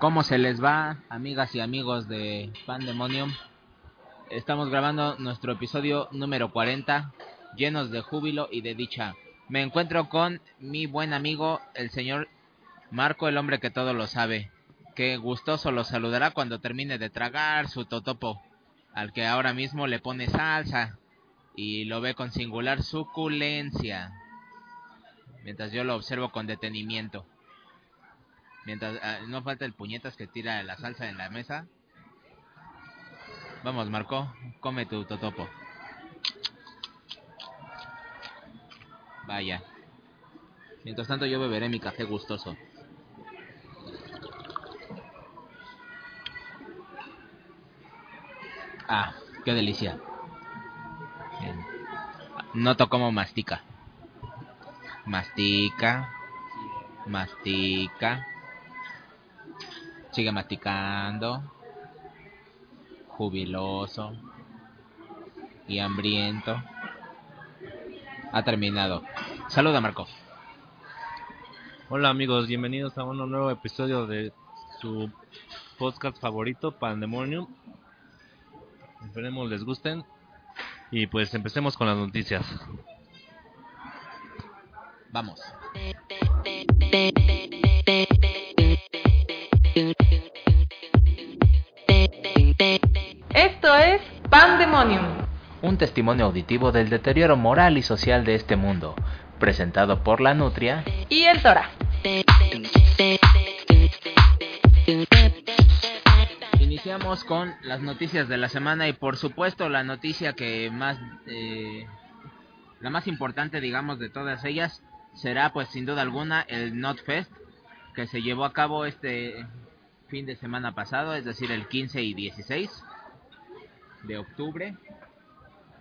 ¿Cómo se les va, amigas y amigos de Pandemonium? Estamos grabando nuestro episodio número 40, llenos de júbilo y de dicha. Me encuentro con mi buen amigo, el señor Marco, el hombre que todo lo sabe. Que gustoso lo saludará cuando termine de tragar su totopo, al que ahora mismo le pone salsa y lo ve con singular suculencia, mientras yo lo observo con detenimiento. Mientras ah, no falta el puñetas que tira la salsa en la mesa. Vamos, Marco, come tu totopo. Vaya. Mientras tanto yo beberé mi café gustoso. Ah, qué delicia. Bien. Noto cómo mastica. Mastica. Mastica. Sigue masticando. Jubiloso. Y hambriento. Ha terminado. Saluda, Marco. Hola amigos, bienvenidos a un nuevo episodio de su podcast favorito, Pandemonium. Esperemos les gusten. Y pues empecemos con las noticias. Vamos. Esto es Pandemonium. Un testimonio auditivo del deterioro moral y social de este mundo, presentado por la Nutria Y el Tora. Iniciamos con las noticias de la semana y por supuesto la noticia que más, eh, la más importante digamos de todas ellas será pues sin duda alguna el NotFest que se llevó a cabo este fin de semana pasado, es decir el 15 y 16 de octubre.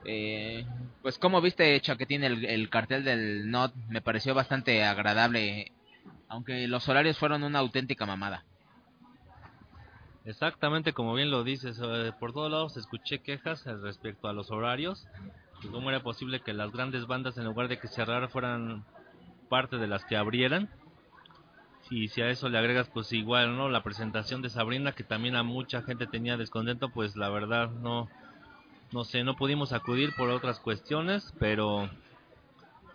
Eh, pues como viste Chaquetín el, el cartel del Not me pareció bastante agradable, aunque los horarios fueron una auténtica mamada. Exactamente como bien lo dices, eh, por todos lados escuché quejas respecto a los horarios. ¿Cómo era posible que las grandes bandas en lugar de que cerrar fueran parte de las que abrieran? Y si a eso le agregas pues igual, ¿no? La presentación de Sabrina que también a mucha gente tenía descontento, pues la verdad no no sé, no pudimos acudir por otras cuestiones, pero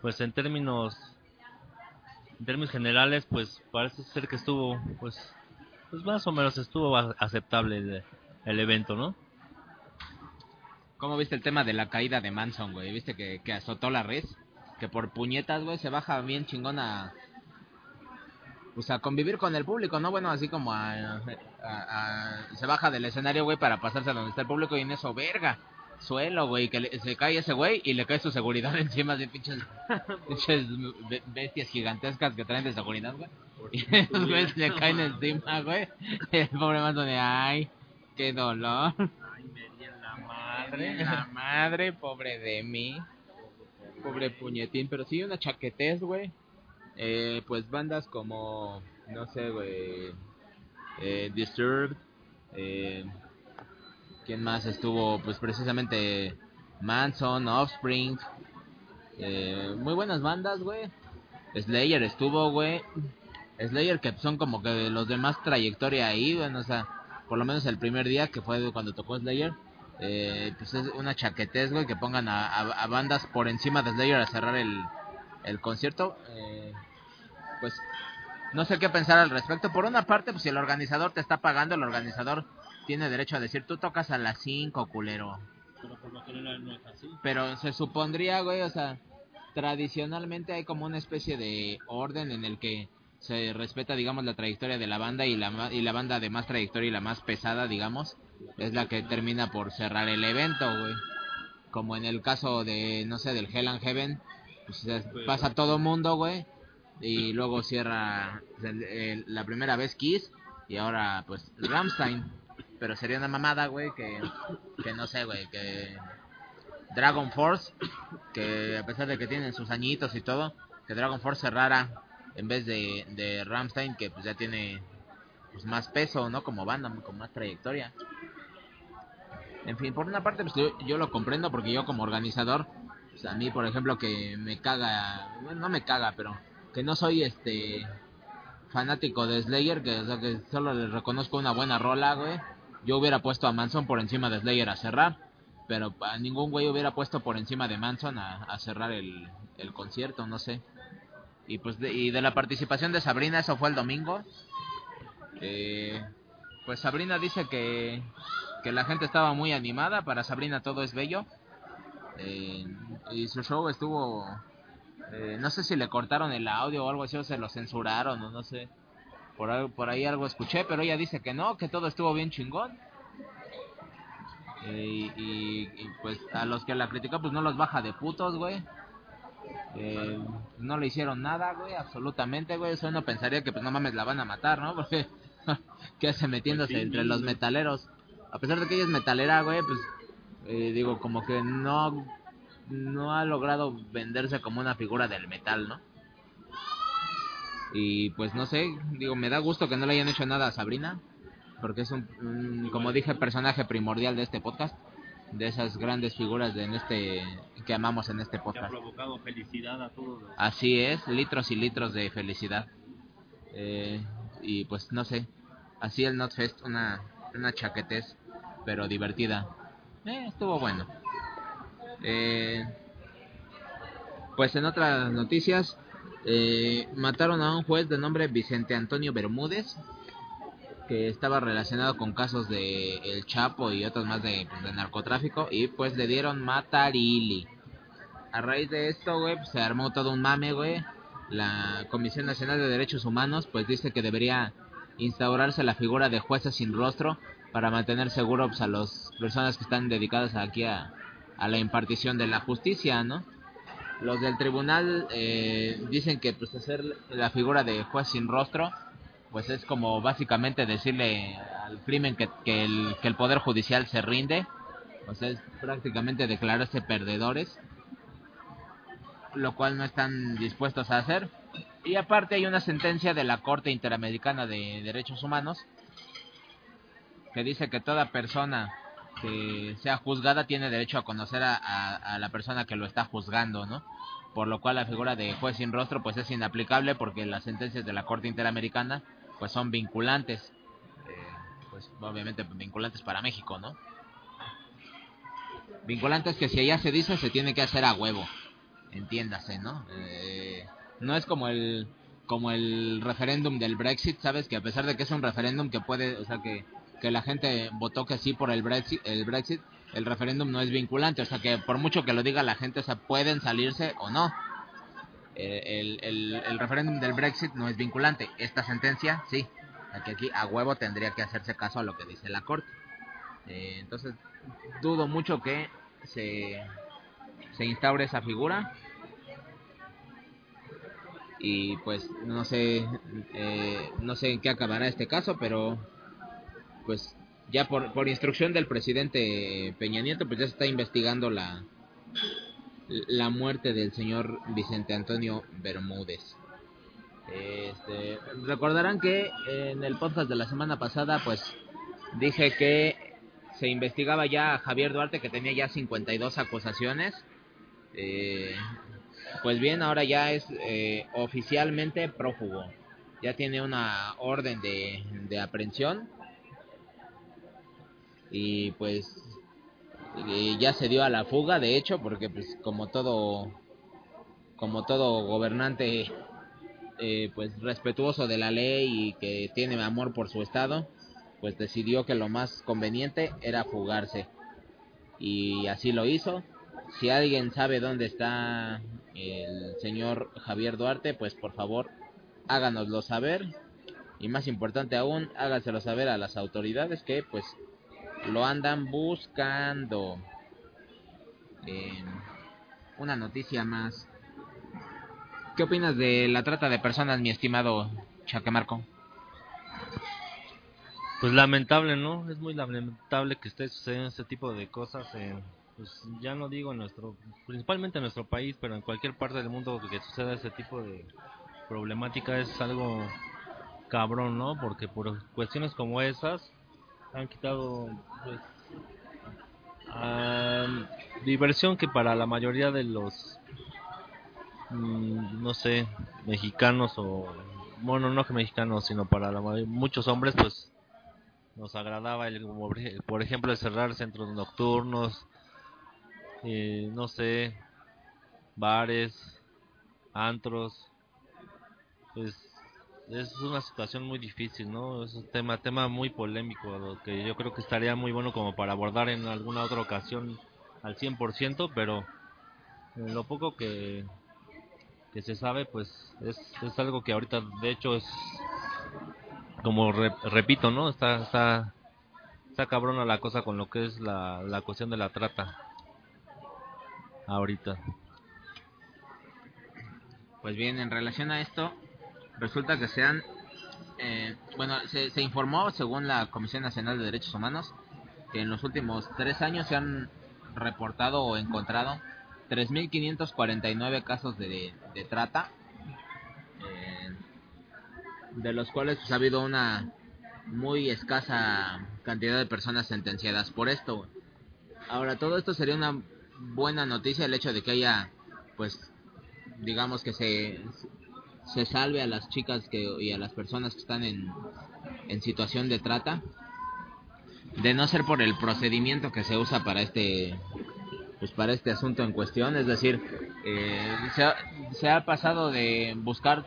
pues en términos en términos generales pues parece ser que estuvo pues pues más o menos estuvo a- aceptable el, el evento, ¿no? ¿Cómo viste el tema de la caída de Manson, güey? ¿Viste que, azotó la red? Que por puñetas, güey, se baja bien chingona. Pues a convivir con el público, ¿no? Bueno, así como a, a- a- se baja del escenario, güey, para pasarse a donde está el público y en eso, verga, suelo, güey, que le- se cae ese güey y le cae su seguridad encima de pinches, pinches be- bestias gigantescas que traen de seguridad, güey. Y esos güeyes le caen encima, güey. El pobre Manson de, ay, qué dolor. Ay, me di en la Madre, la madre, pobre de mí. Pobre puñetín, pero sí una chaquetez, güey. Eh, pues bandas como, no sé, güey. Eh, Disturbed. Eh, ¿Quién más estuvo? Pues precisamente Manson, Offspring. Eh, muy buenas bandas, güey. Slayer estuvo, güey. Slayer que son como que los de más trayectoria ahí, bueno, o sea, por lo menos el primer día que fue cuando tocó Slayer. Eh, pues es una chaquetez, güey, que pongan a, a- a bandas por encima de Slayer a cerrar el, el concierto. Eh, pues no sé qué pensar al respecto. Por una parte, pues si el organizador te está pagando, el organizador tiene derecho a decir, tú tocas a las 5, culero. Pero por lo general no es así. Pero se supondría, güey, o sea, tradicionalmente hay como una especie de orden en el que se respeta, digamos, la trayectoria de la banda y la, y la banda de más trayectoria y la más pesada, digamos, es la que termina por cerrar el evento, güey. Como en el caso de, no sé, del Hell and Heaven, pues se- pasa todo mundo, güey, y luego cierra el- el- la primera vez Kiss y ahora, pues, Ramstein. Pero sería una mamada, güey, que, que no sé, güey, que Dragon Force, que a pesar de que tienen sus añitos y todo, que Dragon Force cerrara en vez de, de Ramstein, que pues ya tiene pues, más peso, ¿no? Como banda, con más trayectoria. En fin, por una parte, pues yo, yo lo comprendo porque yo como organizador, pues, a mí, por ejemplo, que me caga, bueno, no me caga, pero que no soy este fanático de Slayer, que, o sea, que solo le reconozco una buena rola, güey. Yo hubiera puesto a Manson por encima de Slayer a cerrar, pero a ningún güey hubiera puesto por encima de Manson a, a cerrar el, el concierto, no sé. Y pues de, y de la participación de Sabrina, eso fue el domingo. Eh, pues Sabrina dice que, que la gente estaba muy animada, para Sabrina todo es bello. Eh, y su show estuvo... eh, no sé si le cortaron el audio o algo así, o se lo censuraron, o no sé. Por, al- por ahí algo escuché, pero ella dice que no, que todo estuvo bien chingón. Eh, y, y- pues a los que la critican pues no los baja de putos, güey. Eh, no le hicieron nada, güey, absolutamente, güey. Eso uno pensaría que, pues, no mames, la van a matar, ¿no? Porque, ¿qué hace metiéndose Pues entre los metaleros? A pesar de que ella es metalera, güey, pues, eh, digo, como que no, no ha logrado venderse como una figura del metal, ¿no? Y, pues, no sé, digo, me da gusto que no le hayan hecho nada a Sabrina. Porque es un, un, como dije, personaje primordial de este podcast. De esas grandes figuras de en este que amamos en este Que ha podcast. provocado felicidad a todos los... Así es, litros y litros de felicidad. Eh, y pues no sé, así el Notfest, una, una chaquetez, pero divertida. Eh, estuvo bueno. Eh, pues en otras noticias, eh, mataron a un juez de nombre Vicente Antonio Bermúdez, que estaba relacionado con casos de El Chapo y otros más de, pues, narcotráfico, y pues le dieron matarili a raíz de esto, güey, pues, se armó todo un mame, güey. La Comisión Nacional de Derechos Humanos, pues dice que debería instaurarse la figura de jueces sin rostro para mantener seguro pues, a las personas que están dedicadas aquí a, la impartición de la justicia, ¿no? Los del tribunal eh, dicen que pues hacer la figura de juez sin rostro, pues es como básicamente decirle al crimen que, que, el, que el poder judicial se rinde, o sea, es prácticamente declararse perdedores lo cual no están dispuestos a hacer. Y aparte hay una sentencia de la Corte Interamericana de Derechos Humanos que dice que toda persona que sea juzgada tiene derecho a conocer a, la persona que lo está juzgando, ¿no? Por lo cual la figura de juez sin rostro pues es inaplicable porque las sentencias de la Corte Interamericana pues son vinculantes. Eh, pues obviamente vinculantes para México, ¿no? Vinculantes que si allá se dice se tiene que hacer a huevo entiéndase, ¿no? Eh, no es como el como el referéndum del Brexit, ¿sabes? Que a pesar de que es un referéndum que puede, o sea, que, que la gente votó que sí por el Brexit, el Brexit, el referéndum no es vinculante, o sea, que por mucho que lo diga la gente, o sea, pueden salirse o no. Eh, el, el, el referéndum del Brexit no es vinculante. Esta sentencia, sí. O sea, que aquí a huevo tendría que hacerse caso a lo que dice la Corte. Eh, entonces, dudo mucho que se, se instaure esa figura y pues no sé eh, no sé en qué acabará este caso pero pues ya por, por instrucción del presidente Peña Nieto pues ya se está investigando la la muerte del señor Vicente Antonio Bermúdez este, recordarán que en el podcast de la semana pasada pues dije que se investigaba ya a Javier Duarte que tenía ya 52 acusaciones eh, pues bien, ahora ya es eh, oficialmente prófugo. Ya tiene una orden de, de aprehensión. Y pues eh, ya se dio a la fuga, de hecho, porque pues como todo como todo gobernante eh, pues respetuoso de la ley y que tiene amor por su estado, pues decidió que lo más conveniente era fugarse. Y así lo hizo. Si alguien sabe dónde está el señor Javier Duarte, pues por favor háganoslo saber. Y más importante aún, háganselo saber a las autoridades que pues lo andan buscando. Eh, una noticia más. ¿Qué opinas de la trata de personas, mi estimado Chaquemarco? Pues lamentable, ¿no? Es muy lamentable que esté sucediendo este tipo de cosas en, pues ya no digo en nuestro, principalmente en nuestro país, pero en cualquier parte del mundo que suceda ese tipo de problemática es algo cabrón, ¿no? Porque por cuestiones como esas han quitado, pues, diversión que para la mayoría de los, mm, no sé, mexicanos o bueno, no que mexicanos, sino para la, muchos hombres, pues nos agradaba, el, por ejemplo, el cerrar centros nocturnos, eh, no sé, bares, antros, pues es una situación muy difícil, ¿no? Es un tema, tema muy polémico, que yo creo que estaría muy bueno como para abordar en alguna otra ocasión al 100%, pero en lo poco que, que se sabe, pues es, es algo que ahorita, de hecho, es como repito, ¿no? Está, está, está cabrona la cosa con lo que es la, la cuestión de la trata ahorita. Pues bien, en relación a esto, resulta que se han, eh, bueno, se, informó según la Comisión Nacional de Derechos Humanos que en los últimos tres años se han reportado o encontrado 3.549 casos de, trata, eh, de los cuales ha habido una muy escasa cantidad de personas sentenciadas por esto. Ahora, todo esto sería una buena noticia, el hecho de que haya, pues, digamos que se, se salve a las chicas que, y a las personas que están en, en situación de trata, de no ser por el procedimiento que se usa para este pues para este asunto en cuestión. Es decir eh, se, ha, se, ha, pasado de buscar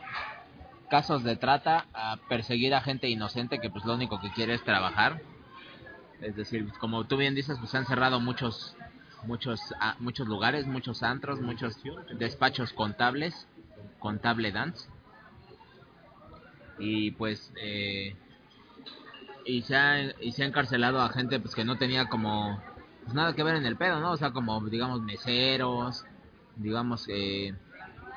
casos de trata a perseguir a gente inocente que pues lo único que quiere es trabajar. Es decir como tú bien dices pues se han cerrado muchos muchos a, muchos lugares muchos antros muchos despachos contables contable dance. Y pues eh, y se ha y se ha encarcelado a gente pues que no tenía como pues nada que ver en el pedo no o sea como digamos meseros digamos eh,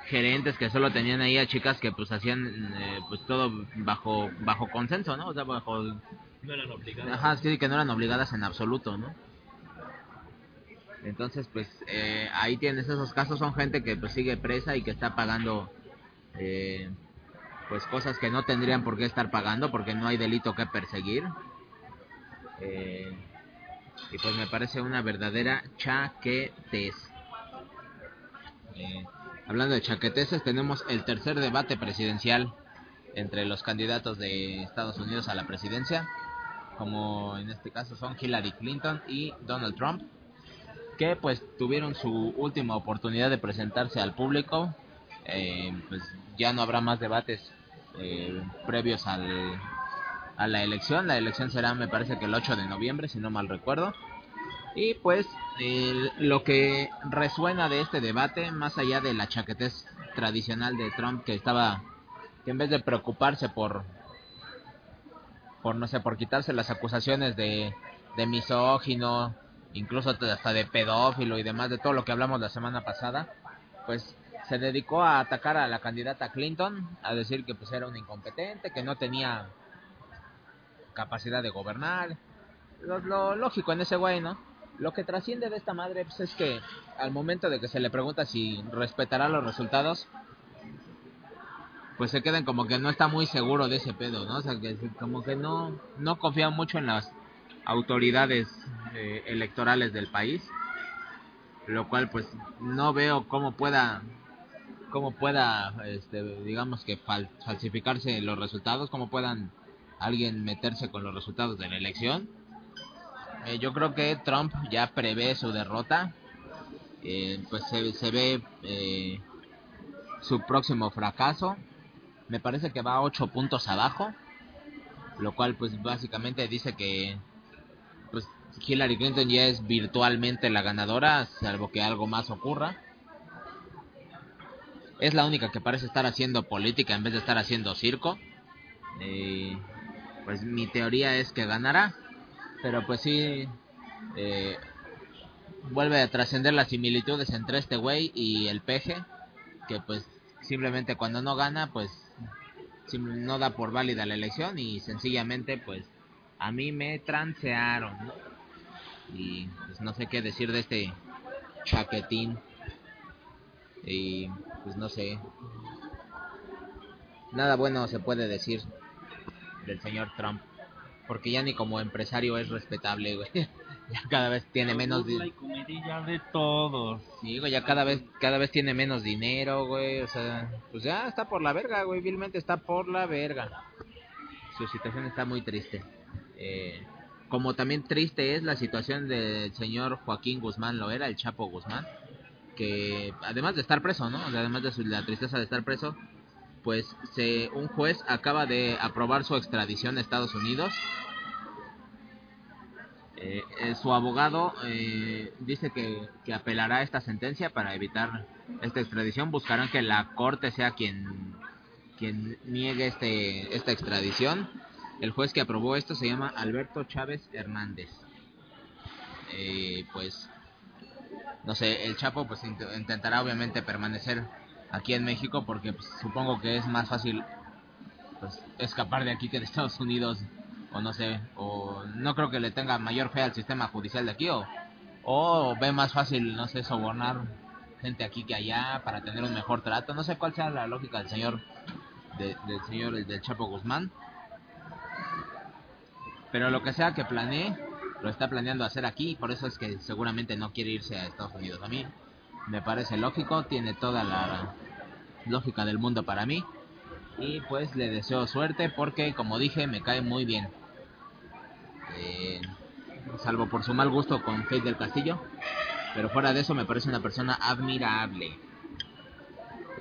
gerentes que solo tenían ahí a chicas que pues hacían eh, pues todo bajo bajo consenso no o sea bajo no eran obligadas. Ajá sí que no eran obligadas en absoluto no entonces pues eh, ahí tienes esos casos son gente que pues sigue presa y que está pagando eh, pues cosas que no tendrían por qué estar pagando porque no hay delito que perseguir. Eh, y pues me parece una verdadera chaquetez. Eh, hablando de chaqueteces tenemos el tercer debate presidencial entre los candidatos de Estados Unidos a la presidencia como en este caso son Hillary Clinton y Donald Trump que pues tuvieron su última oportunidad de presentarse al público eh, pues ya no habrá más debates eh, previos al, a la elección. La elección será, me parece que el 8 de noviembre, si no mal recuerdo. Y pues lo que resuena de este debate, más allá de la chaquetez tradicional de Trump, que estaba, que en vez de preocuparse por, por no sé, por quitarse las acusaciones de, de misógino, incluso hasta de pedófilo y demás, de todo lo que hablamos la semana pasada, pues se dedicó a atacar a la candidata Clinton, a decir que pues era un incompetente, que no tenía capacidad de gobernar. Lo, lo lógico en ese güey, ¿no? Lo que trasciende de esta madre pues, es que al momento de que se le pregunta si respetará los resultados, pues se quedan como que no está muy seguro de ese pedo, ¿no? O sea, que como que no, no confía mucho en las autoridades eh, electorales del país, lo cual pues no veo cómo pueda cómo pueda, este, digamos que fal falsificarse los resultados, cómo puedan alguien meterse con los resultados de la elección. Eh, yo creo que Trump ya prevé su derrota, eh, pues se, se ve su próximo fracaso. Me parece que va 8 puntos abajo, lo cual pues básicamente dice que Hillary Clinton ya es virtualmente la ganadora, salvo que algo más ocurra es la única que parece estar haciendo política en vez de estar haciendo circo. Eh, pues mi teoría es que ganará, pero pues sí eh, vuelve a trascender las similitudes entre este güey y el peje, que pues simplemente cuando no gana, pues no da por válida la elección y sencillamente pues a mí me transearon, ¿no? Y pues no sé qué decir de este chaquetín. Y pues no sé. Nada bueno se puede decir del señor Trump. porque ya ni como empresario es respetable, güey. Ya cada vez tiene menos dinero. de todos. Sí, güey, ya cada vez, cada vez tiene menos dinero, güey. O sea, pues ya está por la verga, güey. Vilmente está por la verga. Su situación está muy triste. Eh, como también triste es la situación del señor Joaquín Guzmán, lo era, el Chapo Guzmán. Que además de estar preso, ¿no? Además de su- la tristeza de estar preso, pues se, un juez acaba de aprobar su extradición a Estados Unidos. Eh, eh, su abogado eh, dice que, que apelará esta sentencia para evitar esta extradición. Buscarán que la corte sea quien, quien niegue este, esta extradición. El juez que aprobó esto se llama Alberto Chávez Hernández. Eh, pues, no sé, el Chapo pues int- intentará obviamente permanecer aquí en México porque pues, supongo que es más fácil pues, escapar de aquí que de Estados Unidos o no sé, o no creo que le tenga mayor fe al sistema judicial de aquí o, ve más fácil, no sé, sobornar gente aquí que allá para tener un mejor trato, no sé cuál sea la lógica del señor de- del señor del Chapo Guzmán. Pero lo que sea que planee, lo está planeando hacer aquí, por eso es que seguramente no quiere irse a Estados Unidos. A mí me parece lógico, tiene toda la lógica del mundo para mí. Y pues le deseo suerte porque, como dije, me cae muy bien. Eh, salvo por su mal gusto con Faith del Castillo. Pero fuera de eso me parece una persona admirable.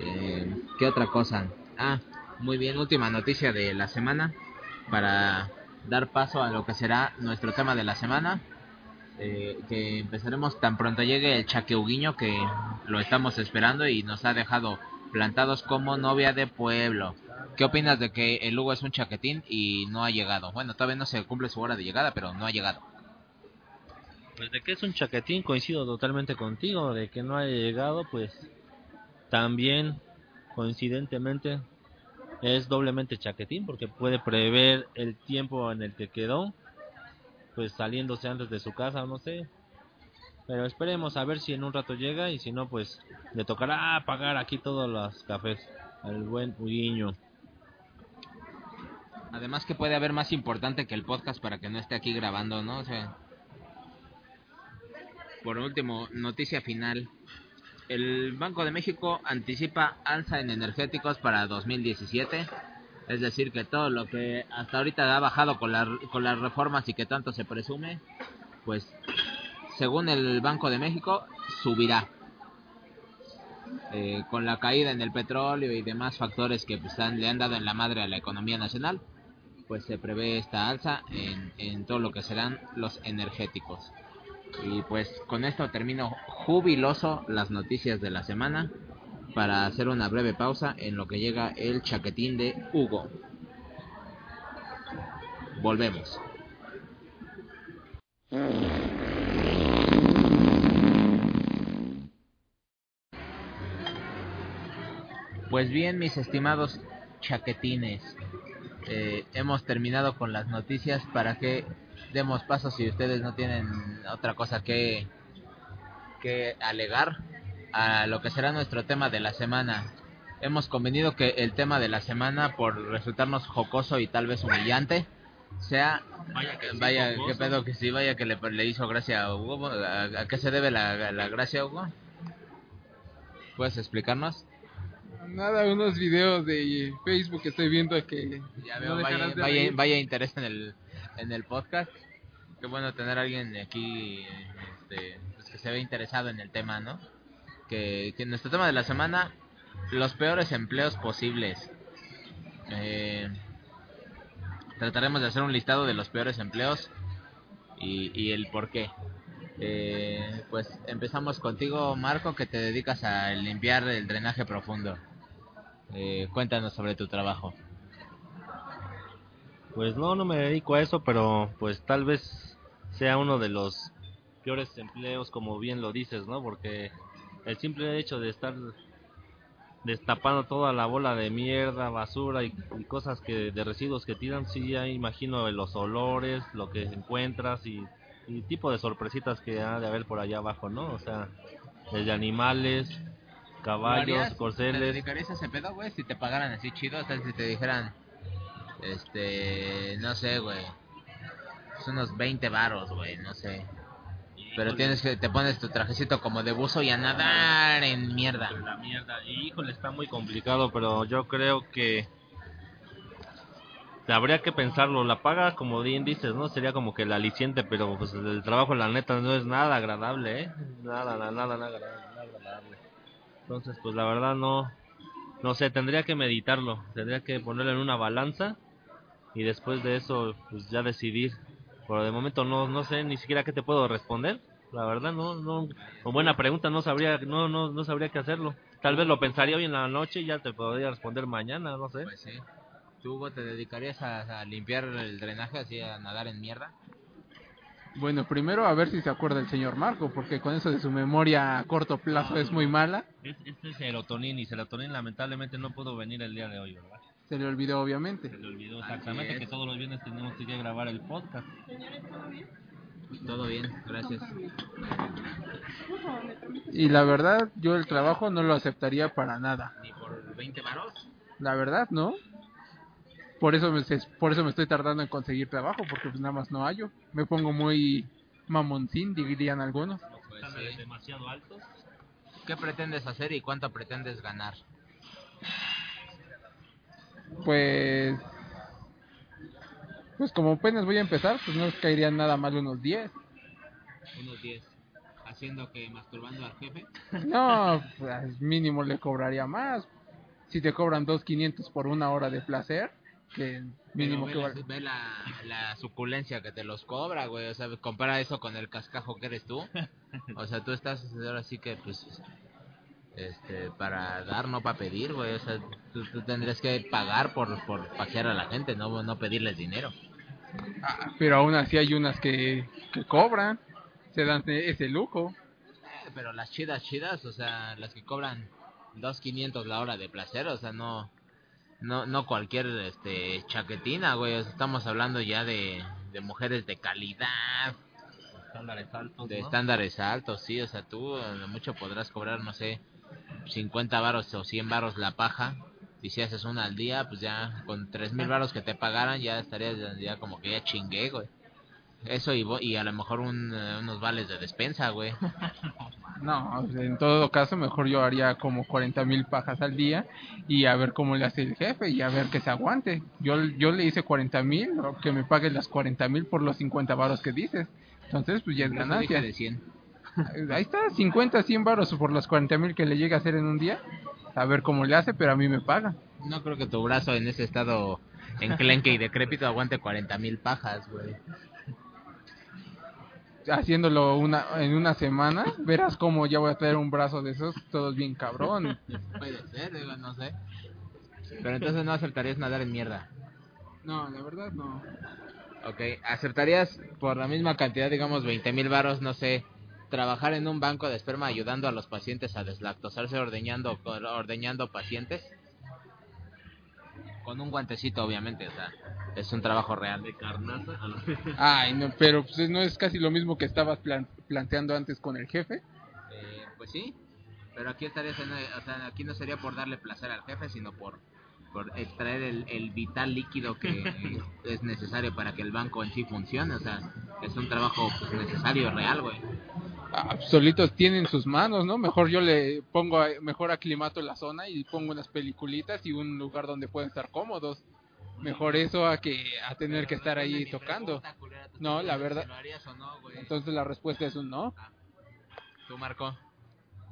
Eh, ¿Qué otra cosa? Ah, muy bien, última noticia de la semana. Para dar paso a lo que será nuestro tema de la semana. eh, que empezaremos tan pronto llegue el chaqueuguiño que lo estamos esperando y nos ha dejado plantados como novia de pueblo. ¿Qué opinas de que el Hugo es un chaquetín y no ha llegado? Bueno, todavía no se cumple su hora de llegada, pero no ha llegado. Pues de que es un chaquetín, coincido totalmente contigo. De que no haya llegado, pues también coincidentemente es doblemente chaquetín porque puede prever el tiempo en el que quedó, pues saliéndose antes de su casa, no sé. Pero esperemos a ver si en un rato llega y si no, pues le tocará pagar aquí todos los cafés al buen Huguiño. Además que puede haber más importante que el podcast para que no esté aquí grabando, ¿no? O sea, por último, noticia final. El Banco de México anticipa alza en energéticos para 2017. Es decir, que todo lo que hasta ahorita ha bajado con, la- con las reformas y que tanto se presume, pues según el Banco de México, subirá. Eh, con la caída en el petróleo y demás factores que pues, le han dado en la madre a la economía nacional, pues se prevé esta alza en todo lo que serán los energéticos. Y pues con esto termino jubiloso las noticias de la semana para hacer una breve pausa en lo que llega el chaquetín de Hugo. Volvemos. Pues bien, mis estimados chaquetines, eh, hemos terminado con las noticias para que demos paso si ustedes no tienen otra cosa que, que alegar a lo que será nuestro tema de la semana. Hemos convenido que el tema de la semana, por resultarnos jocoso y tal vez humillante, sea Vaya que sí, vaya qué pedo que sí vaya que le, le hizo gracia a Hugo ¿A, a qué se debe la, la gracia Hugo puedes explicarnos Nada, unos videos de Facebook que estoy viendo que Ya no veo, dejarás vaya, de vaya, reír. vaya interés en el, en el podcast. Qué bueno tener a alguien aquí este, pues que se ve interesado en el tema, ¿no? Que, que nuestro tema de la semana, los peores empleos posibles. Eh, trataremos de hacer un listado de los peores empleos y, y el por qué. Eh, pues empezamos contigo, Marco, que te dedicas a limpiar el drenaje profundo. Eh, cuéntanos sobre tu trabajo. Pues no, no me dedico a eso, pero pues tal vez sea uno de los peores empleos, como bien lo dices, ¿no? Porque el simple hecho de estar destapando toda la bola de mierda, basura y, y cosas que de residuos que tiran, sí ya imagino los olores, lo que encuentras y, y tipo de sorpresitas que ha de haber por allá abajo, ¿no? O sea, desde animales, ¿Lo caballos, harías? ¿Te corceles. dedicarías a ese pedo, güey? Si te pagaran así chido, o sea, si te dijeran, este, no sé, güey, Son unos 20 varos, güey, no sé. Pero tienes que, te pones tu trajecito como de buzo y a nadar en mierda. La mierda. Y híjole, está muy complicado, pero yo creo que habría que pensarlo. La paga, como bien dices, ¿no? Sería como que el aliciente, pero pues el trabajo, la neta, no es nada agradable, ¿eh? Nada, nada, nada, nada agradable. Entonces, pues la verdad no, no sé, tendría que meditarlo. Tendría que ponerlo en una balanza y después de eso, pues ya decidir. Pero de momento no, no sé ni siquiera qué te puedo responder. La verdad, no, no, con buena pregunta no sabría, no, no, no sabría qué hacerlo. Tal vez lo pensaría hoy en la noche y ya te podría responder mañana, no sé. Pues sí. ¿Tú, Hugo, te dedicarías a, a limpiar el drenaje, así a nadar en mierda? Bueno, primero a ver si se acuerda el señor Marco, porque con eso de su memoria a corto plazo es muy mala. Es- Este es serotonin y serotonin lamentablemente no pudo venir el día de hoy, ¿verdad? Se le olvidó, obviamente. Se le olvidó exactamente que todos los viernes tenemos que grabar el podcast. Todo bien, gracias. Y la verdad, yo el trabajo no lo aceptaría para nada. ¿Ni por 20 varos? La verdad, ¿no? Por eso me, por eso me estoy tardando en conseguir trabajo, porque pues nada más no hallo. Me pongo muy mamoncín, dirían algunos. Pues sí. demasiado altos. ¿Qué pretendes hacer y cuánto pretendes ganar? Pues... Pues como apenas voy a empezar, pues no caerían nada mal unos 10. Unos 10. Haciendo que masturbando al jefe. No, pues mínimo le cobraría más. Si te cobran 2.500 por una hora de placer, que mínimo que Pero ve, la, ve la, la suculencia que te los cobra, güey. O sea, compara eso con el cascajo que eres tú. O sea, tú estás ahora sí que, pues, este, para dar, no para pedir, güey. O sea, tú, tú tendrías que pagar por, por pasear a la gente, no, no pedirles dinero. Ah, pero aún así hay unas que, que cobran, se dan e- ese lujo. Eh, Pero las chidas, chidas, o sea, las que cobran 2.500 la hora de placer, o sea, no no no cualquier este chaquetina, güey, o sea, estamos hablando ya de, de mujeres de calidad, Estándares altos. de ¿no? estándares altos, sí, o sea, tú mucho podrás cobrar, no sé, 50 varos o 100 varos la paja, y si haces una al día, pues ya con 3.000 varos que te pagaran, ya estarías ya, ya como que ya chingué, güey. Eso y, y a lo mejor un, eh, unos vales de despensa, güey. No, en todo caso mejor yo haría como 40 mil pajas al día y a ver cómo le hace el jefe y a ver que se aguante. Yo, yo le hice 40 mil, que me pague las 40 mil por los 50 varos que dices. Entonces, pues ya es ganancia. de 100. Ahí está, 50, 100 varos por los 40 mil que le llega a hacer en un día. A ver cómo le hace, pero a mí me paga. No creo que tu brazo en ese estado enclenque y decrépito aguante 40 mil pajas, güey. Haciéndolo una, en una semana, verás cómo ya voy a tener un brazo de esos, todos bien cabrón. Puede ser, digo, no sé. Pero entonces no aceptarías nadar en mierda. No, la verdad no. Ok, ¿aceptarías por la misma cantidad, digamos 20 mil varos, no sé, trabajar en un banco de esperma ayudando a los pacientes a deslactosarse ordeñando, ordeñando pacientes? Con un guantecito, obviamente, o sea, es un trabajo real. De carnaza. a la- Ay, no, pero pues no es casi lo mismo que estabas plan- planteando antes con el jefe. Eh, pues sí, pero aquí estarías en, o sea, aquí no sería por darle placer al jefe, sino por, por extraer el, el vital líquido que es necesario para que el banco en sí funcione, o sea, es un trabajo pues, necesario, real, güey. Ah, solitos tienen sus manos, ¿no? Mejor yo le pongo, a- mejor aclimato la zona y pongo unas peliculitas y un lugar donde pueden estar cómodos. Mejor eso a que a tener que estar ahí tocando. No, la verdad- ¿Lo harías o no, güey? Entonces la respuesta es un no. ¿Tú, Marco?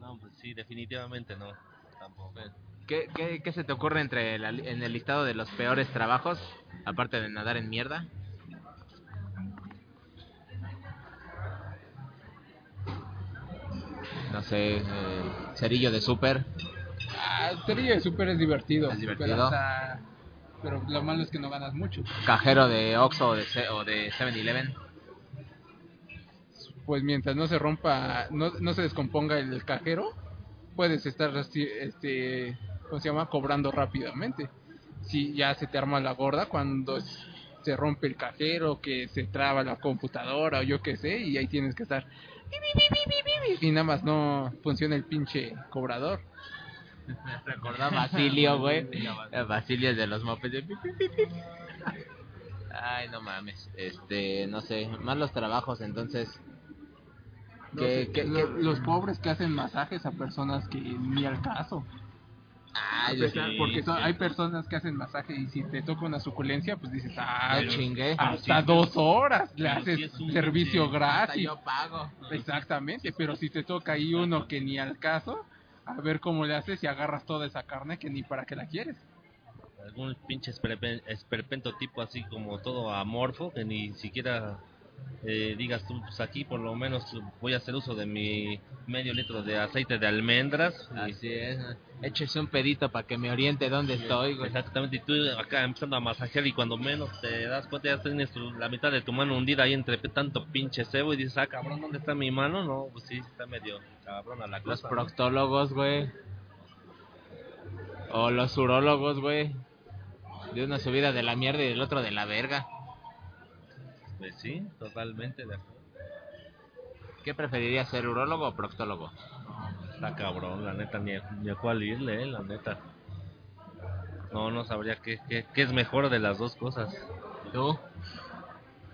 No, pues sí, definitivamente no. Tampoco. ¿Qué, qué, qué se te ocurre entre la en el listado de los peores trabajos, aparte de nadar en mierda? No sé, eh, cerillo de súper. Ah, sería de súper es divertido. Es divertido. Pero, hasta- pero lo malo es que no ganas mucho. cajero de Oxxo o de, Se- o de 7-Eleven. Pues mientras no se rompa, no, no se descomponga el cajero, puedes estar, este, ¿cómo se llama? Cobrando rápidamente. Si ya se te arma la gorda cuando se rompe el cajero, que se traba la computadora o yo qué sé, y ahí tienes que estar y nada más no funciona el pinche cobrador. Me recordaba a Basilio, güey. Basilio es de los mopeds. de pi, pi, pi, pi. Ay, no mames. Este, no sé, más los trabajos, entonces. No ¿Qué- sé, qué- lo- qué- Los pobres que hacen masajes a personas que ni al caso. Ay, A yo pesar- sí, porque hay personas que hacen masaje y si te toca una suculencia, pues dices, ah, me chingué. hasta sí, dos horas le haces un- servicio sí, Hasta gratis. yo pago. Exactamente, pero si te toca ahí uno que ni al caso, a ver cómo le haces y agarras toda esa carne que ni para qué la quieres. Algún pinche esperpe- esperpento tipo así como todo amorfo que ni siquiera eh, digas tú, pues aquí por lo menos voy a hacer uso de mi medio litro de aceite de almendras. y- Así es. Échese un pedito para que me oriente dónde estoy, güey. Exactamente, y tú acá empezando a masajear y cuando menos te das cuenta ya tienes tu- la mitad de tu mano hundida ahí entre tanto pinche cebo y dices, ah cabrón, ¿dónde está mi mano? No, pues sí, está medio cabrón a la Los cosa. ¿no? proctólogos, güey. O los urólogos, güey. De una subida de la mierda y del otro de la verga. Pues sí, totalmente de acuerdo. ¿Qué preferirías ser urólogo o proctólogo? Está cabrón, la neta, ni, a- ni a cuál irle, eh, la neta. No, no sabría qué, qué, qué es mejor de las dos cosas. ¿Tú?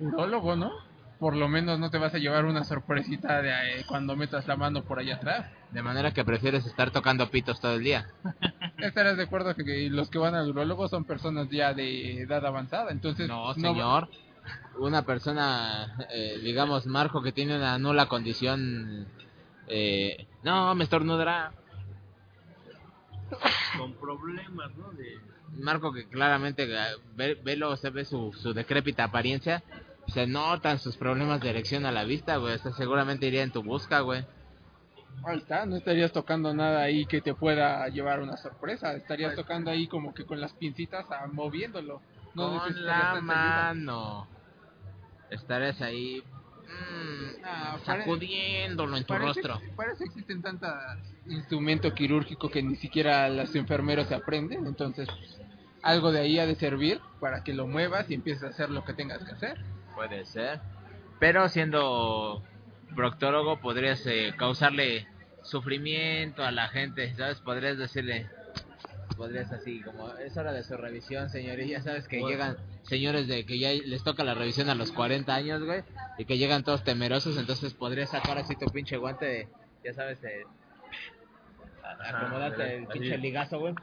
Urólogo, ¿no? Por lo menos no te vas a llevar una sorpresita de eh, cuando metas la mano por allá atrás. De manera que prefieres estar tocando pitos todo el día. Estarás de acuerdo que, que los que van al urólogo son personas ya de edad avanzada, entonces No, señor. Una persona, eh, digamos, Marco, que tiene una nula condición... Eh, no, me estornudará. Con problemas, ¿no? De... Marco que claramente eh, ve, velo, se ve su, su decrépita apariencia, se notan sus problemas de erección a la vista, güey, o sea, seguramente iría en tu busca, güey. Ahí está, no estarías tocando nada ahí que te pueda llevar una sorpresa, estarías tocando ahí como que con las pincitas ah, moviéndolo. No Con la mano. Estarás ahí mm, Ah, pare- sacudiéndolo en tu rostro. para eso existen tantos instrumentos quirúrgicos que ni siquiera los enfermeros aprenden, entonces pues, algo de ahí ha de servir para que lo muevas y empieces a hacer lo que tengas que hacer. Puede ser. Pero siendo proctólogo podrías eh, causarle sufrimiento a la gente, ¿sabes? Podrías decirle, podrías así como, es hora de su revisión, señor, y ya sabes que Bueno. llegan señores de que ya les toca la revisión a los 40 años, güey, y que llegan todos temerosos, entonces podrías sacar así tu pinche guante de, ya sabes, de Ajá, acomodarte el pinche ligazo, güey.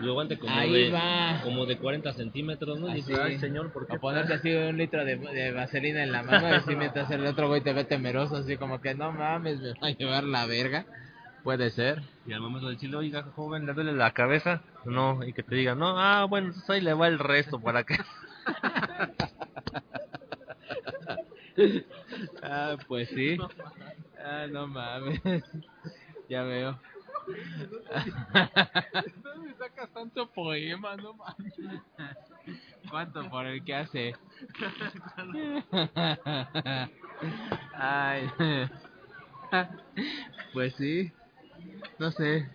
Lo aguante como Ahí de, va. como de 40 centímetros, ¿no? Así. ay señor, ¿por qué? O ponerte así un litro de, de vaselina en la mano y así mientras el otro güey te ve temeroso, así como que no mames, me va a llevar la verga. Puede ser. Y al momento de decirle, oiga, joven, ¿le duele la cabeza? No, y que te diga, no, ah, bueno, entonces ahí le va el resto para que... Ah, pues sí. Ah, no mames. Ya veo. ¿Dónde sacas tanto poema? No mames. ¿Cuánto por el que hace? Ay. Pues sí. No sé.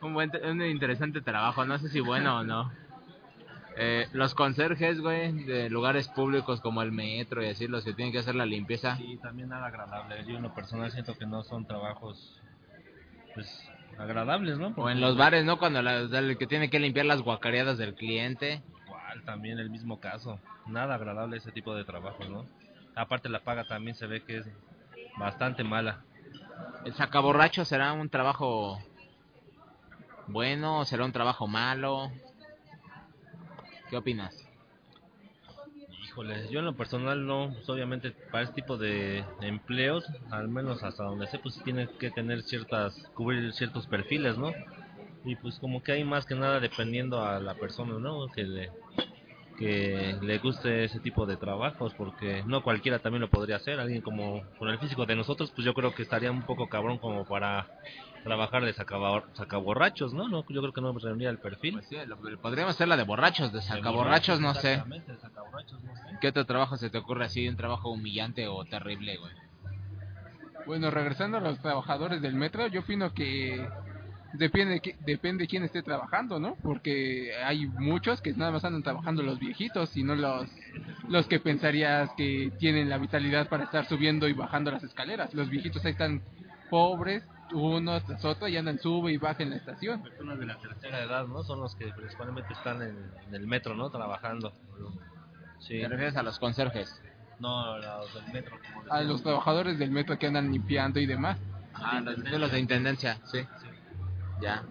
Un buen, un interesante trabajo. No sé si bueno o no. Eh, los conserjes, güey, de lugares públicos como el metro y así, los que tienen que hacer la limpieza. Sí, también nada agradable. Yo en lo personal siento que no son trabajos, pues, agradables, ¿no? O en los bares, ¿no? Cuando la, el que tiene que limpiar las guacareadas del cliente. Igual, también el mismo caso. Nada agradable ese tipo de trabajos, ¿no? Aparte la paga también se ve que es bastante mala. ¿El sacaborracho será un trabajo bueno o será un trabajo malo? ¿Qué opinas? Híjole, yo en lo personal no, pues obviamente para este tipo de empleos, al menos hasta donde sé, pues sí tienes que tener ciertas, cubrir ciertos perfiles, ¿no? Y pues como que hay más que nada dependiendo a la persona, ¿no? Que que le guste ese tipo de trabajos, porque no cualquiera también lo podría hacer, alguien como con el físico de nosotros, pues yo creo que estaría un poco cabrón como para trabajar de sacabor- sacaborrachos, ¿no? no Yo creo que no reunía el perfil. Pues sí, lo- podríamos hacer la de borrachos, de sacaborrachos, no sé. Exactamente, de sacaborrachos, no sé. ¿Qué otro trabajo se te ocurre así? Un trabajo humillante o terrible, güey. Bueno, regresando a los trabajadores del metro, yo opino que depende que- depende quién esté trabajando, ¿no? Porque hay muchos que nada más andan trabajando los viejitos y no los los que pensarías que tienen la vitalidad para estar subiendo y bajando las escaleras. Los viejitos ahí están pobres, uno tras otro y andan sube y baja en la estación. personas de la tercera edad, ¿no? Son los que principalmente están en, en el metro, ¿no? Trabajando. Sí. ¿Te refieres a los conserjes? No, los del metro. Como A los trabajadores del metro que andan limpiando y demás. Ah, los, de los de intendencia, sí. Ya.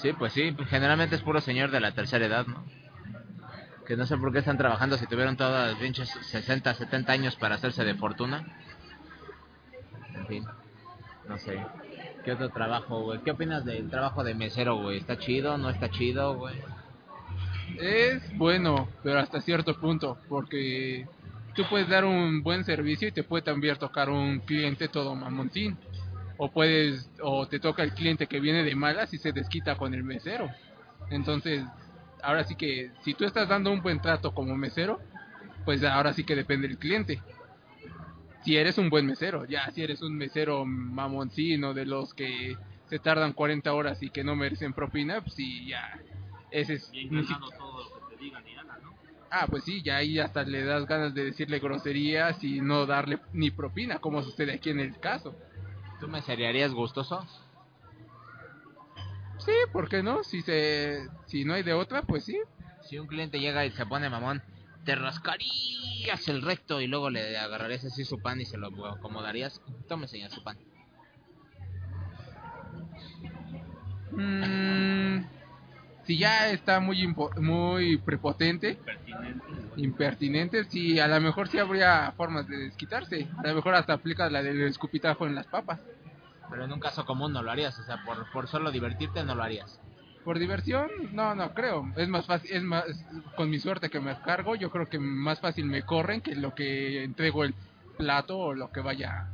Sí, pues sí, pues generalmente es puro señor de la tercera edad, ¿no? Que no sé por qué están trabajando si tuvieron todos los pinches 60, 70 años para hacerse de fortuna. En fin, no sé. ¿Qué otro trabajo, güey? ¿Qué opinas del trabajo de mesero, güey? ¿Está chido? ¿No está chido, güey? Es bueno, pero hasta cierto punto, porque tú puedes dar un buen servicio y te puede también tocar un cliente todo mamontín. O puedes, o te toca el cliente que viene de malas y se desquita con el mesero. Entonces, ahora sí que si tú estás dando un buen trato como mesero, pues ahora sí que depende del cliente. Si eres un buen mesero, ya si eres un mesero mamoncino de los que se tardan 40 horas y que no merecen propina, pues sí, ya. Ese es Bien ni si- ganado todo lo que te digan y ¿no? Ah, pues sí, ya ahí hasta le das ganas de decirle groserías y no darle ni propina, como sucede aquí en el caso. ¿Tú me seriarías gustoso? Sí, ¿por qué no? Si se si no hay de otra, pues sí. Si un cliente llega y se pone mamón, te rascarías el recto y luego le agarrarías así su pan y se lo acomodarías. Tome, señor, su pan. Mm, si ya está muy muy prepotente, Pertinente. impertinente, sí, a lo mejor sí habría formas de desquitarse. A lo mejor hasta aplica la del escupitajo en las papas. Pero en un caso común no lo harías, o sea, por, por solo divertirte no lo harías. Por diversión, no, no creo. Es más fácil, es más, con mi suerte que me cargo, yo creo que más fácil me corren que lo que entrego el plato o lo que vaya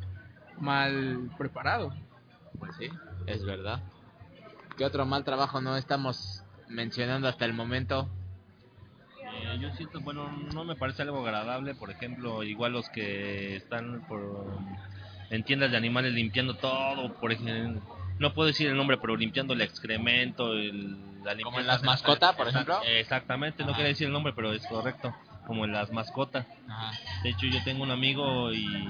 mal preparado. Pues sí, es verdad. ¿Qué otro mal trabajo no estamos mencionando hasta el momento? Eh, yo siento, bueno, no me parece algo agradable, por ejemplo, igual los que están por, en tiendas de animales limpiando todo, por ejemplo, no puedo decir el nombre, pero limpiando el excremento, el, la Como en las mascotas, por ejemplo. Exactamente, no quería decir el nombre, pero es correcto, como en las mascotas. Ajá. De hecho, yo tengo un amigo y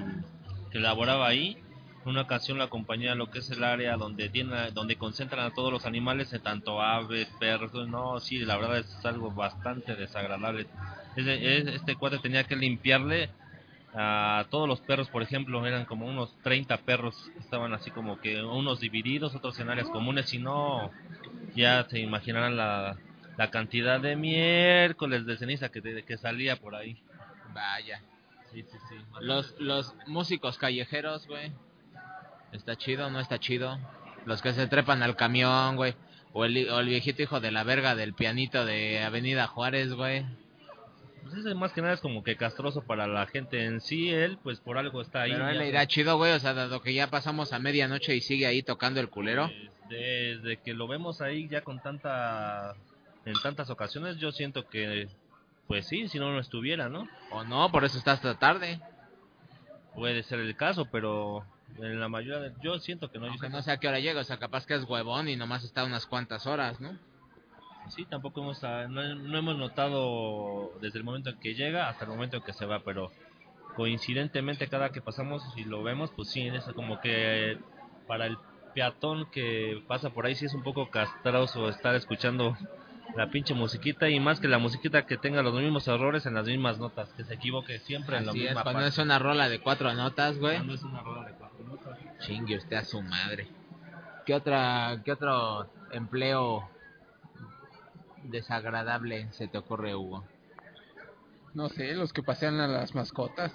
que laboraba ahí. Una ocasión lo acompañé a lo que es el área donde tiene, donde concentran a todos los animales, eh, tanto aves, perros. No, sí, la verdad es algo bastante desagradable. Ese- es- Este cuate tenía que limpiarle a todos los perros, por ejemplo, eran como unos 30 perros, estaban así como que unos divididos, otros en áreas comunes, si no, ya se imaginarán la, la cantidad de miércoles de ceniza que, te- que salía por ahí. Vaya. Sí, sí, sí. Los, los músicos callejeros, güey. ¿Está chido o no está chido? Los que se trepan al camión, güey. O el, o el viejito hijo de la verga del pianito de Avenida Juárez, güey. Pues ese más que nada es como que castroso para la gente en sí, él pues por algo está ahí. Pero él le irá chido, güey. O sea, dado que ya pasamos a medianoche y sigue ahí tocando el culero. Pues, desde que lo vemos ahí ya con tanta en tantas ocasiones, yo siento que pues sí, si no no estuviera, ¿no? O no, por eso está hasta tarde. Puede ser el caso, pero en la mayoría de... yo siento que no, Aunque no sé a qué hora llega. O sea, capaz que es huevón y nomás está unas cuantas horas, ¿no? sí, tampoco hemos ah, no, no hemos notado desde el momento en que llega hasta el momento en que se va, pero coincidentemente cada que pasamos y lo vemos, pues sí, es como que para el peatón que pasa por ahí sí es un poco castroso estar escuchando la pinche musiquita y más que la musiquita que tenga los mismos errores en las mismas notas, que se equivoque siempre en la Así es, misma cuando parte. es una rola de cuatro notas, güey. Cuando es una rola de. Chingue usted a su madre. ¿Qué otra, qué otro empleo desagradable se te ocurre, Hugo? No sé, los que pasean a las mascotas.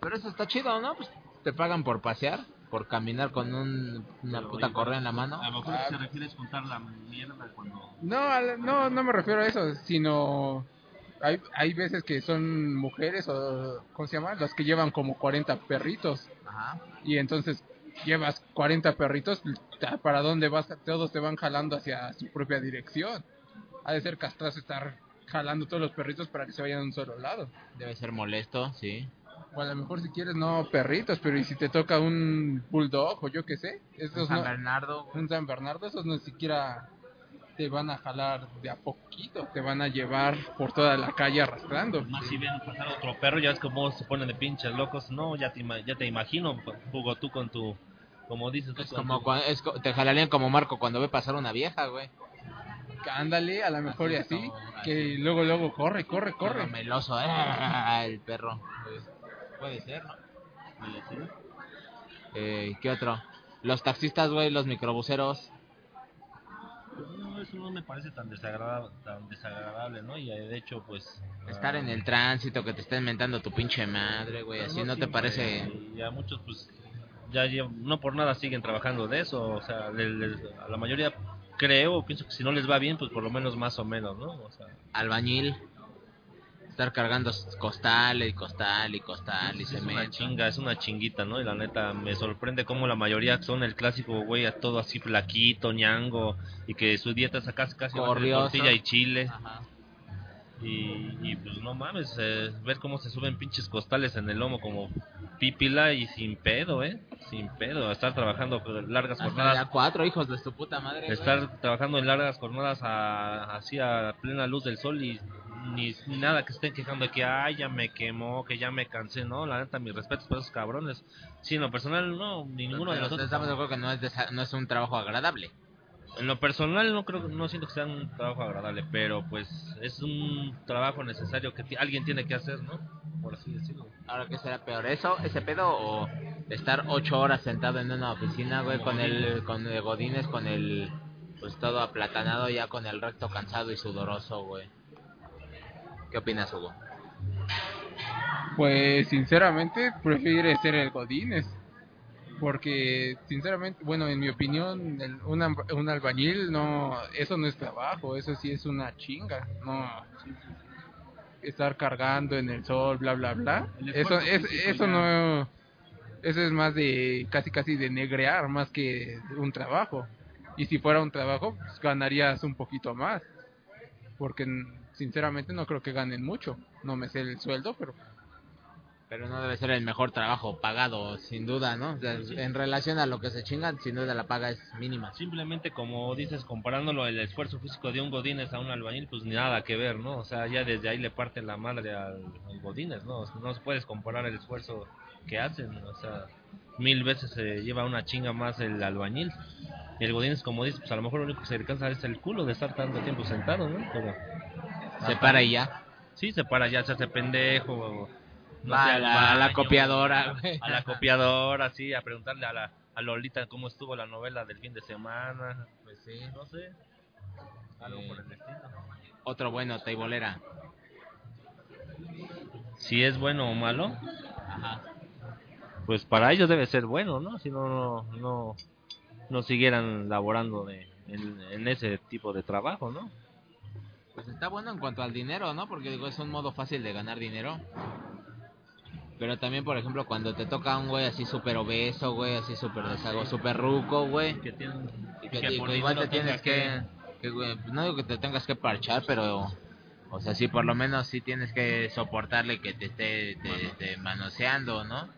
Pero eso está chido, ¿no? Pues te pagan por pasear, por caminar con un, una Pero puta correa en la mano. A lo mejor se refiere a juntar la mierda cuando... No, al- no, no me refiero a eso, sino hay, hay veces que son mujeres o, ¿cómo se llama? Las que llevan como 40 perritos Ajá. y entonces llevas 40 perritos, ¿para dónde vas? Todos te van jalando hacia su propia dirección. Ha de ser castrazo estar jalando todos los perritos para que se vayan a un solo lado. Debe ser molesto, sí. O a lo mejor si quieres no perritos, pero y si te toca un bulldog o yo qué sé, esos San no, Bernardo. un San Bernardo, esos no siquiera te van a jalar de a poquito, te van a llevar por toda la calle arrastrando. Más si ven pasar otro perro, ya es como se ponen de pinches locos. No, ya te, ya te imagino, Hugo, tú con tu... Como dices tú, Es como tu- cua- es te jalarían como Marco cuando ve pasar una vieja, güey. ándale, a lo mejor y Así así, como- que luego, luego corre, corre, Corre corre. meloso, ¡ah! el perro. Puede ser, ¿no? Eh, ¿Qué otro? Los taxistas, güey, los microbuseros. No, eso no me parece tan desagradable, tan desagradable, ¿no? Y eh, de hecho, pues... Estar ah, en el tránsito, que te estén mentando tu pinche madre, güey. Así no te parece. Y a muchos, pues, ya no por nada siguen trabajando de eso. O sea, le- le- a la mayoría creo, pienso que si no les va bien, pues por lo menos más o menos, ¿no? O sea, Albañil. Estar cargando costal y costal y costal y es una chinga, es una chinguita, ¿no? Y la neta me sorprende cómo la mayoría son el clásico güey, a todo así flaquito, ñango, y que su dieta es casi casi tortilla y chile. Ajá. Y, y, pues no mames, eh, ver cómo se suben pinches costales en el lomo como pípila y sin pedo, ¿eh? Sin pedo, estar trabajando largas Hasta jornadas. a cuatro hijos de tu puta madre. güey. Estar trabajando en largas jornadas a, así a plena luz del sol y ni, ni nada que estén quejando de que ay ya me quemó, que ya me cansé, no, la neta mis respetos para esos cabrones. Sí, en lo personal no, ni ninguno de nosotros. Estamos de acuerdo que no es, desa- no es un trabajo agradable. En lo personal no creo, no siento que sea un trabajo agradable, pero pues es un trabajo necesario que alguien tiene que hacer, ¿no? Por así decirlo. Ahora, ¿qué será peor? ¿Eso, ese pedo o estar ocho horas sentado en una oficina, güey, con el, con el Godines, con el, pues todo aplatanado ya con el recto cansado y sudoroso, güey? ¿Qué opinas, Hugo? Pues sinceramente prefiere ser el Godínez. Porque sinceramente, bueno, en mi opinión, el- un, albañil no, eso no es trabajo, eso sí es una chinga, no estar cargando en el sol, bla bla bla. Eso es, eso ya. no, eso es más de casi casi de negrear más que un trabajo. Y si fuera un trabajo, pues, ganarías un poquito más, porque sinceramente no creo que ganen mucho. No me sé el sueldo, pero Pero no debe ser el mejor trabajo pagado, sin duda, ¿no? O sea, en relación a lo que se chingan, sin duda la paga es mínima. Simplemente como dices, comparándolo el esfuerzo físico de un Godínez a un albañil, pues ni nada que ver, ¿no? O sea, ya desde ahí le parte la madre al, al Godínez, ¿no? No puedes comparar el esfuerzo que hacen, o sea, mil veces se lleva una chinga más el albañil. Y el Godínez, como dices, pues a lo mejor lo único que se le cansa es el culo de estar tanto tiempo sentado, ¿no? Pero Se para y ya. sí, se para ya, se hace pendejo, no Va sé, a la, a la baño, copiadora, a la copiadora, sí, a preguntarle a la a Lolita cómo estuvo la novela del fin de semana, Pues sí. no sé, algo Eh, por el estilo. Otro bueno, teibolera. Si es bueno o malo, Ajá. pues para ellos debe ser bueno, ¿no? Si no, no, no, no siguieran laborando de, en, en ese tipo de trabajo, ¿no? Pues está bueno en cuanto al dinero, ¿no? Porque digo, es un modo fácil de ganar dinero. Pero también, por ejemplo, cuando te toca un güey así súper obeso, güey, así súper deshago, súper ruco, güey. Que tienen, Y que, que y igual te tienes que, que, güey, no digo que te tengas que parchar, pero, o sea, sí, por lo menos sí tienes que soportarle que te esté te- te manoseando, ¿no?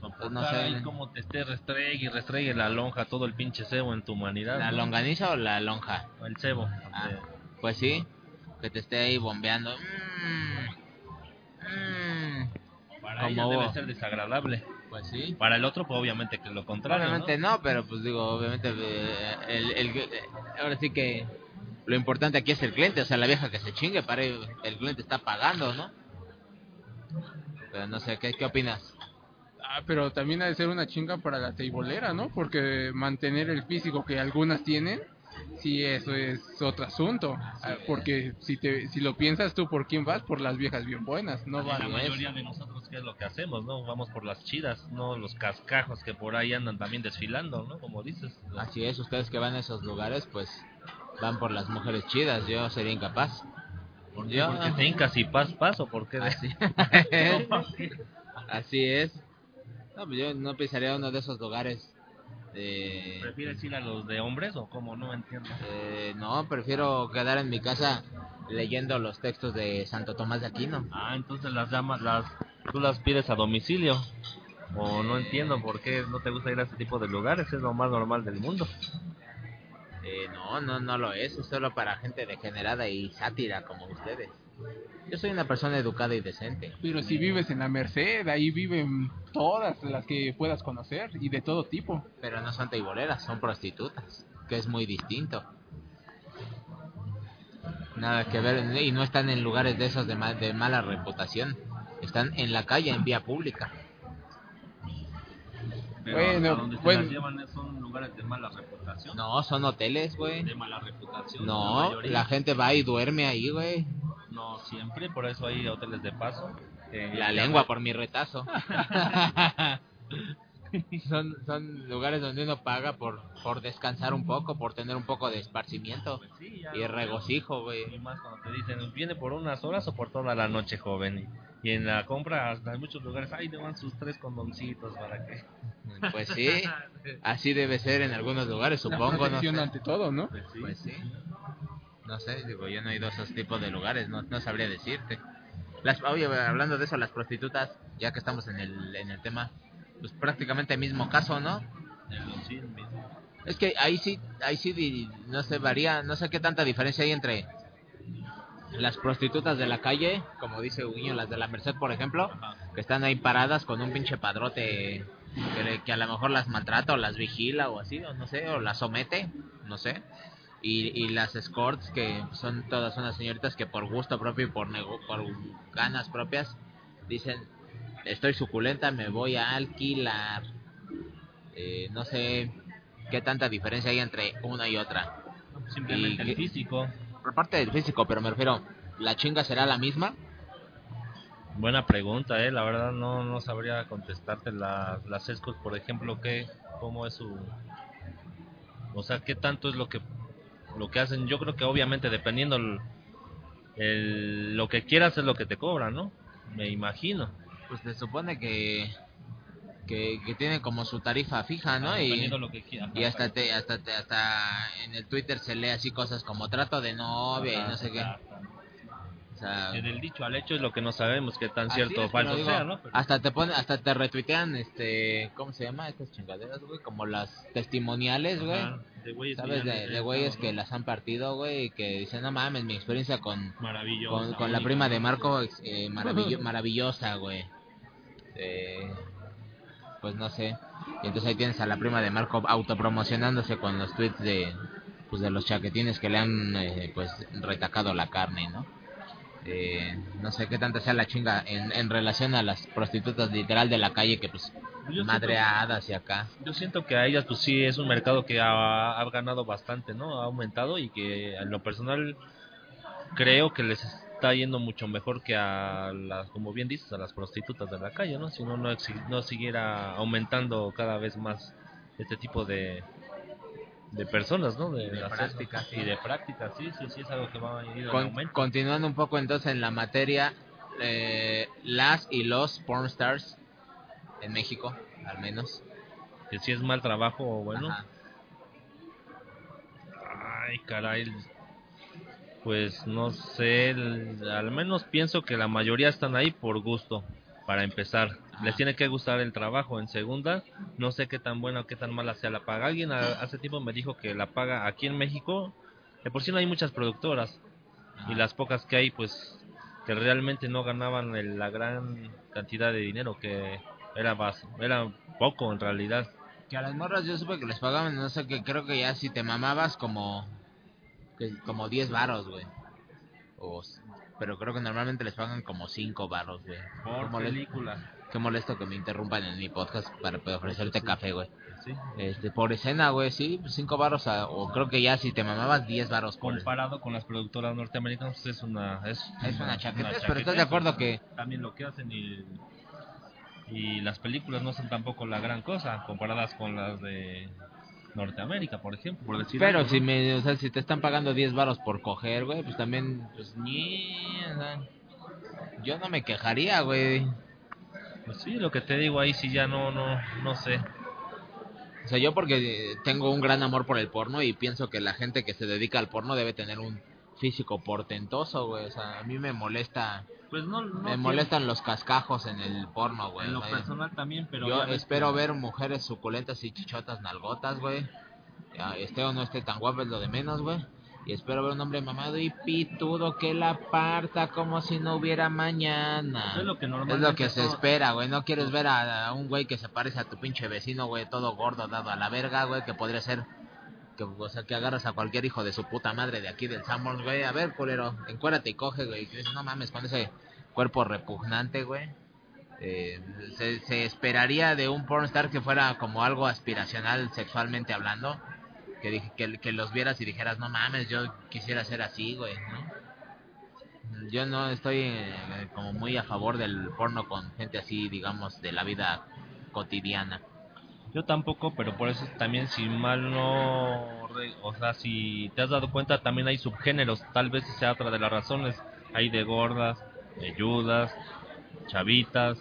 soportar no sé. ahí como te esté restregue y restregue la lonja, todo el pinche cebo en tu humanidad. ¿La ¿no? longaniza o la lonja? El cebo. Ah, pues sí, que te esté ahí bombeando. Mm, mm, para debe ser desagradable. pues sí. Para el otro, pues obviamente que lo contrario. Obviamente ¿no? no, pero pues digo, obviamente eh, el, el- eh, ahora sí que lo importante aquí es el cliente, o sea, la vieja que se chingue, para el el cliente está pagando, ¿no? Pero no sé, ¿qué, qué opinas? Ah, pero también ha de ser una chinga para la teibolera, ¿no? Porque mantener el físico que algunas tienen, sí, eso es otro asunto. Ah, Porque si te si lo piensas tú, ¿por quién vas? Por las viejas bien buenas, no van. la mayoría de nosotros, ¿qué es lo que hacemos? no Vamos por las chidas, no los cascajos que por ahí andan también desfilando, ¿no? Como dices. Así es, ustedes que van a esos lugares, pues van por las mujeres chidas, yo sería incapaz. ¿Por Yo- Porque te hincas y pas paso, ¿por qué? Así, así es. No, pues yo no pisaría uno de esos lugares. De- ¿Prefieres ir a los de hombres o cómo? No entiendo. Eh, no, prefiero quedar en mi casa leyendo los textos de Santo Tomás de Aquino. Ah, entonces las llamas, las, tú las pides a domicilio. O no entiendo por qué no te gusta ir a ese tipo de lugares, es lo más normal del mundo. Eh, no, no, no lo es, es solo para gente degenerada y sátira como ustedes. Yo soy una persona educada y decente. Pero si vives en la Merced, ahí viven todas las que puedas conocer y de todo tipo. Pero no son teiboleras, son prostitutas, que es muy distinto. Nada que ver. Y no están en lugares de esos de, ma- de mala reputación. Están en la calle, en vía pública. Pero Bueno, a donde se bueno. las llevan son lugares de mala reputación. No, son hoteles, güey. De mala reputación. No, la gente va y duerme ahí, güey. No siempre, por eso hay hoteles de paso. La lengua por mi retazo. son, son lugares donde uno paga por, por descansar un poco, por tener un poco de esparcimiento Pues sí, ya y no- regocijo, Y güey. más cuando te dicen, viene por unas horas o por toda la noche, joven. Y, y en la compra, hasta en muchos lugares, ay, le van sus tres condoncitos para que. Pues sí, así debe ser en algunos lugares, La supongo, no protección sé. ante todo, ¿no? Pues sí. Pues sí. No sé, digo, yo no he ido a esos tipos de lugares, no, no sabría decirte. Las, oye, hablando de eso, las prostitutas, ya que estamos en el, en el tema, pues prácticamente el mismo caso, ¿no? Cien mismo. Es que ahí sí, ahí sí, no sé, varía, no sé qué tanta diferencia hay entre las prostitutas de la calle, como dice Uguiño, las de la Merced, por ejemplo, Ajá. que están ahí paradas con un pinche padrote que, que a lo mejor las maltrata o las vigila o así, o no sé, o las somete, no sé. Y, y las escorts, que son todas unas señoritas que por gusto propio y por, nego- por ganas propias dicen, estoy suculenta, me voy a alquilar. Eh, no sé qué tanta diferencia hay entre una y otra. Simplemente Y- el físico. Por parte del físico, pero me refiero, ¿la chinga será la misma? Buena pregunta, eh. La verdad no, no sabría contestarte la, las escos, por ejemplo, qué, cómo es su, o sea, qué tanto es lo que, lo que hacen. Yo creo que obviamente dependiendo el, el- lo que quieras es lo que te cobran, ¿no? Me imagino. Pues se supone que, que, que tienen como su tarifa fija, ¿no? Ah, Y, lo que quieras. y hasta te, hasta te- hasta en el Twitter se lee así cosas como trato de novia y no sé qué. O sea, Que del dicho al hecho es lo que no sabemos qué tan cierto o falso digo, sea, ¿no? Pero- Hasta te pone, hasta te retuitean, este, ¿cómo se llama? Estas chingaderas, güey, como las testimoniales, güey. De güeyes ¿Sabes? De, de güeyes estado, que ¿no? las han partido, güey, y que dicen, no mames, mi experiencia con, con, con la prima de. Marco, eh, maravillo- maravillosa, güey. Eh, pues no sé. Y entonces ahí tienes a la prima de Marco autopromocionándose con los tweets de, pues de los chaquetines que le han, eh, pues, retacado la carne, ¿no? Eh, no sé qué tanta sea la chinga en, en relación a las prostitutas literal de la calle que pues Yo siento- madreadas y acá. Yo siento que a ellas pues sí es un mercado que ha, ha ganado bastante, ¿no? Ha aumentado y que en lo personal creo que les está yendo mucho mejor que a las, como bien dices, a las prostitutas de la calle, ¿no? Si uno no, exi- no siguiera aumentando cada vez más este tipo de de personas, ¿no? De las- prácticas, sí. Y de prácticas, sí, sí, sí, es algo que va a ir en Con- continuando un poco entonces en la materia, eh, las y los porn stars en México, al menos. Que si es mal trabajo, bueno. Ajá. Ay, caray. Pues no sé, al menos pienso que la mayoría están ahí por gusto, para empezar. Les tiene que gustar el trabajo. En segunda, no sé qué tan buena o qué tan mala sea la paga. Alguien a- hace tiempo me dijo que la paga aquí en México, de por sí no hay muchas productoras, y las pocas que hay, pues, que realmente no ganaban el- la gran cantidad de dinero, que era, era poco en realidad. Que a las morras yo supe que les pagaban, no sé, que creo que ya si te mamabas como que, como 10 varos, güey. O Pero creo que normalmente les pagan como 5 varos, güey. Qué molesto- película. Qué molesto que me interrumpan en mi podcast para ofrecerte sí. café, güey. Sí. Este, por escena, güey, sí, 5 varos, a- o creo que ya si te mamabas 10 varos por comparado con las productoras norteamericanas pues, es una es, Es una chaquetez, pero estás de acuerdo que también lo que hacen y y las películas no son tampoco la gran cosa comparadas con las de Norteamérica por ejemplo por decir Pero algo, si ¿no? me, o sea, si te están pagando 10 varos por coger, güey, pues también, pues ni, o sea, yo no me quejaría, güey. Pues sí lo que te digo ahí sí ya no no no sé O sea, yo porque tengo un gran amor por el porno y pienso que la gente que se dedica al porno debe tener un físico portentoso, güey. O sea, a mí me molesta, pues no, no me molestan los cascajos en el porno, güey. en lo personal también pero yo espero que- ver mujeres suculentas y chichotas nalgotas, güey. Esté o no esté tan guapo es lo de menos, güey. Y espero ver un hombre mamado y pitudo que la parta como si no hubiera mañana. es lo que Es lo que se espera, güey. No quieres ver a, a un güey que se parece a tu pinche vecino, güey, todo gordo, dado a la verga, güey, que podría ser que, o sea, que agarras a cualquier hijo de su puta madre de aquí del Sanborns, güey. A ver, culero, encuérdate y coge, güey. No mames, con ese cuerpo repugnante, güey. Eh, se, se esperaría de un pornstar que fuera como algo aspiracional sexualmente hablando. Que, dije, que, que los vieras y dijeras, no mames, yo quisiera ser así, güey, ¿no? Yo no estoy eh, como muy a favor del porno con gente así, digamos, de la vida cotidiana. Yo tampoco, pero por eso también si mal no, o sea, si te has dado cuenta también hay subgéneros, tal vez sea otra de las razones, hay de gordas, de yudas, chavitas,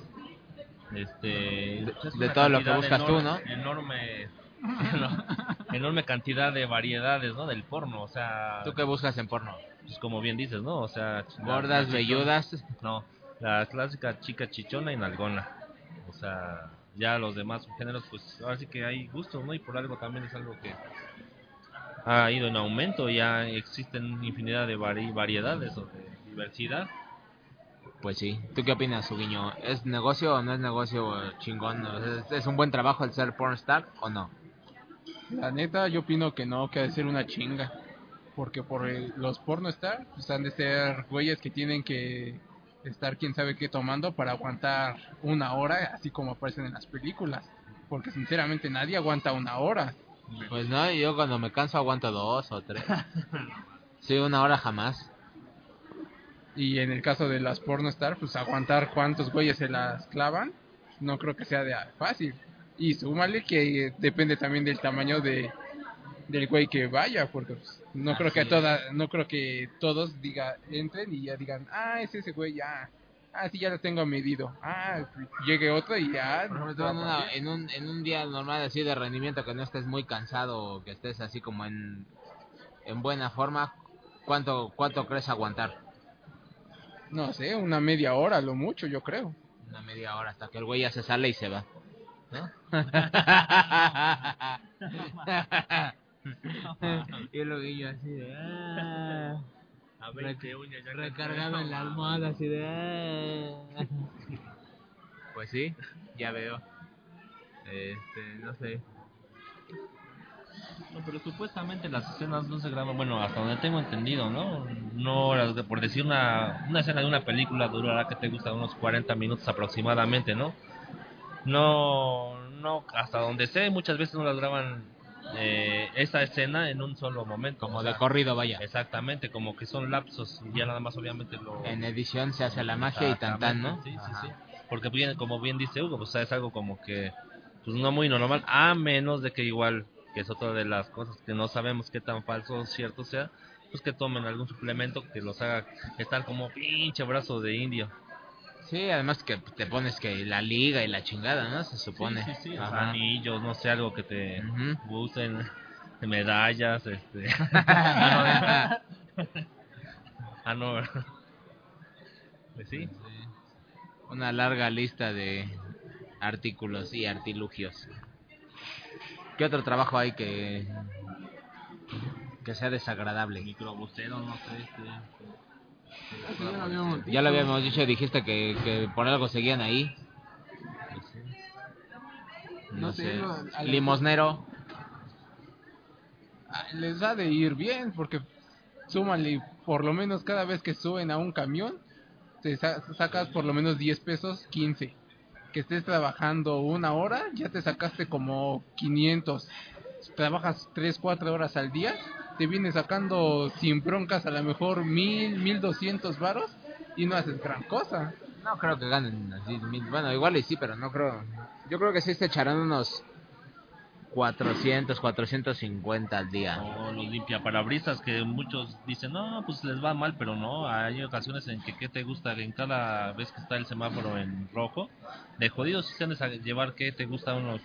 este, es de una todo lo que buscas tú, ¿no? Enorme, enorme cantidad de variedades, ¿no? Del porno, o sea, ¿Tú qué buscas en porno? pues como bien dices, ¿no? O sea, Gordas, velludas. no, la clásica chica chichona y nalgona. O sea, ya los demás géneros, pues ahora sí que hay gustos, ¿no? Y por algo también es algo que ha ido en aumento. Ya existen infinidad de vari- variedades o de diversidad. Pues sí. ¿Tú qué opinas, Suguiño? ¿Es negocio o no es negocio chingón? ¿Es, es un buen trabajo el ser pornstar o no? La neta, yo opino que no, que ha de ser una chinga. Porque por el- los pornostar, pues han de ser güeyes que tienen que estar quién sabe qué tomando para aguantar una hora, así como aparecen en las películas. Porque sinceramente nadie aguanta una hora. Pues no, yo cuando me canso aguanto dos o tres. Sí, una hora jamás. Y en el caso de las pornostar, pues aguantar cuántos güeyes se las clavan, no creo que sea de fácil. Y súmale que depende también del tamaño de del güey que vaya, porque pues, no creo que a toda, no creo que todos diga entren y ya digan, ah, es ese güey, ya, ah, sí, ya lo tengo medido, ah, llegue otro y ya. Por ejemplo, tú en, una- en un, en un día normal así de rendimiento que no estés muy cansado o que estés así como en, en buena forma, ¿cuánto, ¿cuánto crees aguantar? No sé, una media hora, lo mucho, yo creo. Una media hora hasta que el güey ya se sale y se va. ¿No? y el guillo así de... "Ah". A recargado en la almohada así de "Ah". pues sí ya veo este no sé No, pero supuestamente las escenas no se graban, bueno, hasta donde tengo entendido, ¿no? No, las de- por decir una, una escena de una película durará que te gusta unos 40 minutos aproximadamente, ¿no? No, no, hasta donde sé, muchas veces no las graban eh, esa escena en un solo momento. como o de corrido vaya Exactamente, como que son lapsos y ya nada más obviamente lo... en edición se hace la magia y tan tan no Sí, sí, Ajá. sí. Porque bien, como bien dice Hugo, pues es algo como que pues no muy normal, a menos de que igual, que es otra de las cosas que no sabemos qué tan falso o cierto sea, pues que tomen algún suplemento que los haga estar como pinche brazo de indio. Sí además que te pones que la liga y la chingada no se supone Sí, sí, sí, o sea, Ajá. anillos, no sé, algo que te Ujú. gusten, medallas, este... ah, no. Pues sí. Sí. una larga lista de artículos y artilugios ¿qué otro trabajo hay que que sea desagradable Microbusero, no sé, este... Ya lo habíamos dicho, dijiste que, que por algo seguían ahí. No, No sé, Limosnero. Ah, les ha de ir bien porque súmale por lo menos cada vez que suben a un camión te sa- sacas por lo menos 10 pesos 15 que estés trabajando una hora ya te sacaste como 500 Si trabajas 3 4 horas al día te vienes sacando sin broncas a lo mejor 1000 1200 varos y no haces gran cosa No creo que ganen así. mil- Bueno, igual y sí, pero no creo. Yo creo que sí se echarán unos 400, 450 al día. O los limpiaparabrisas que muchos dicen, no, pues les va mal, pero no. Hay ocasiones en que, ¿qué te gusta? En cada vez que está el semáforo en rojo, de jodidos sí se han de llevar, ¿qué te gusta? Unos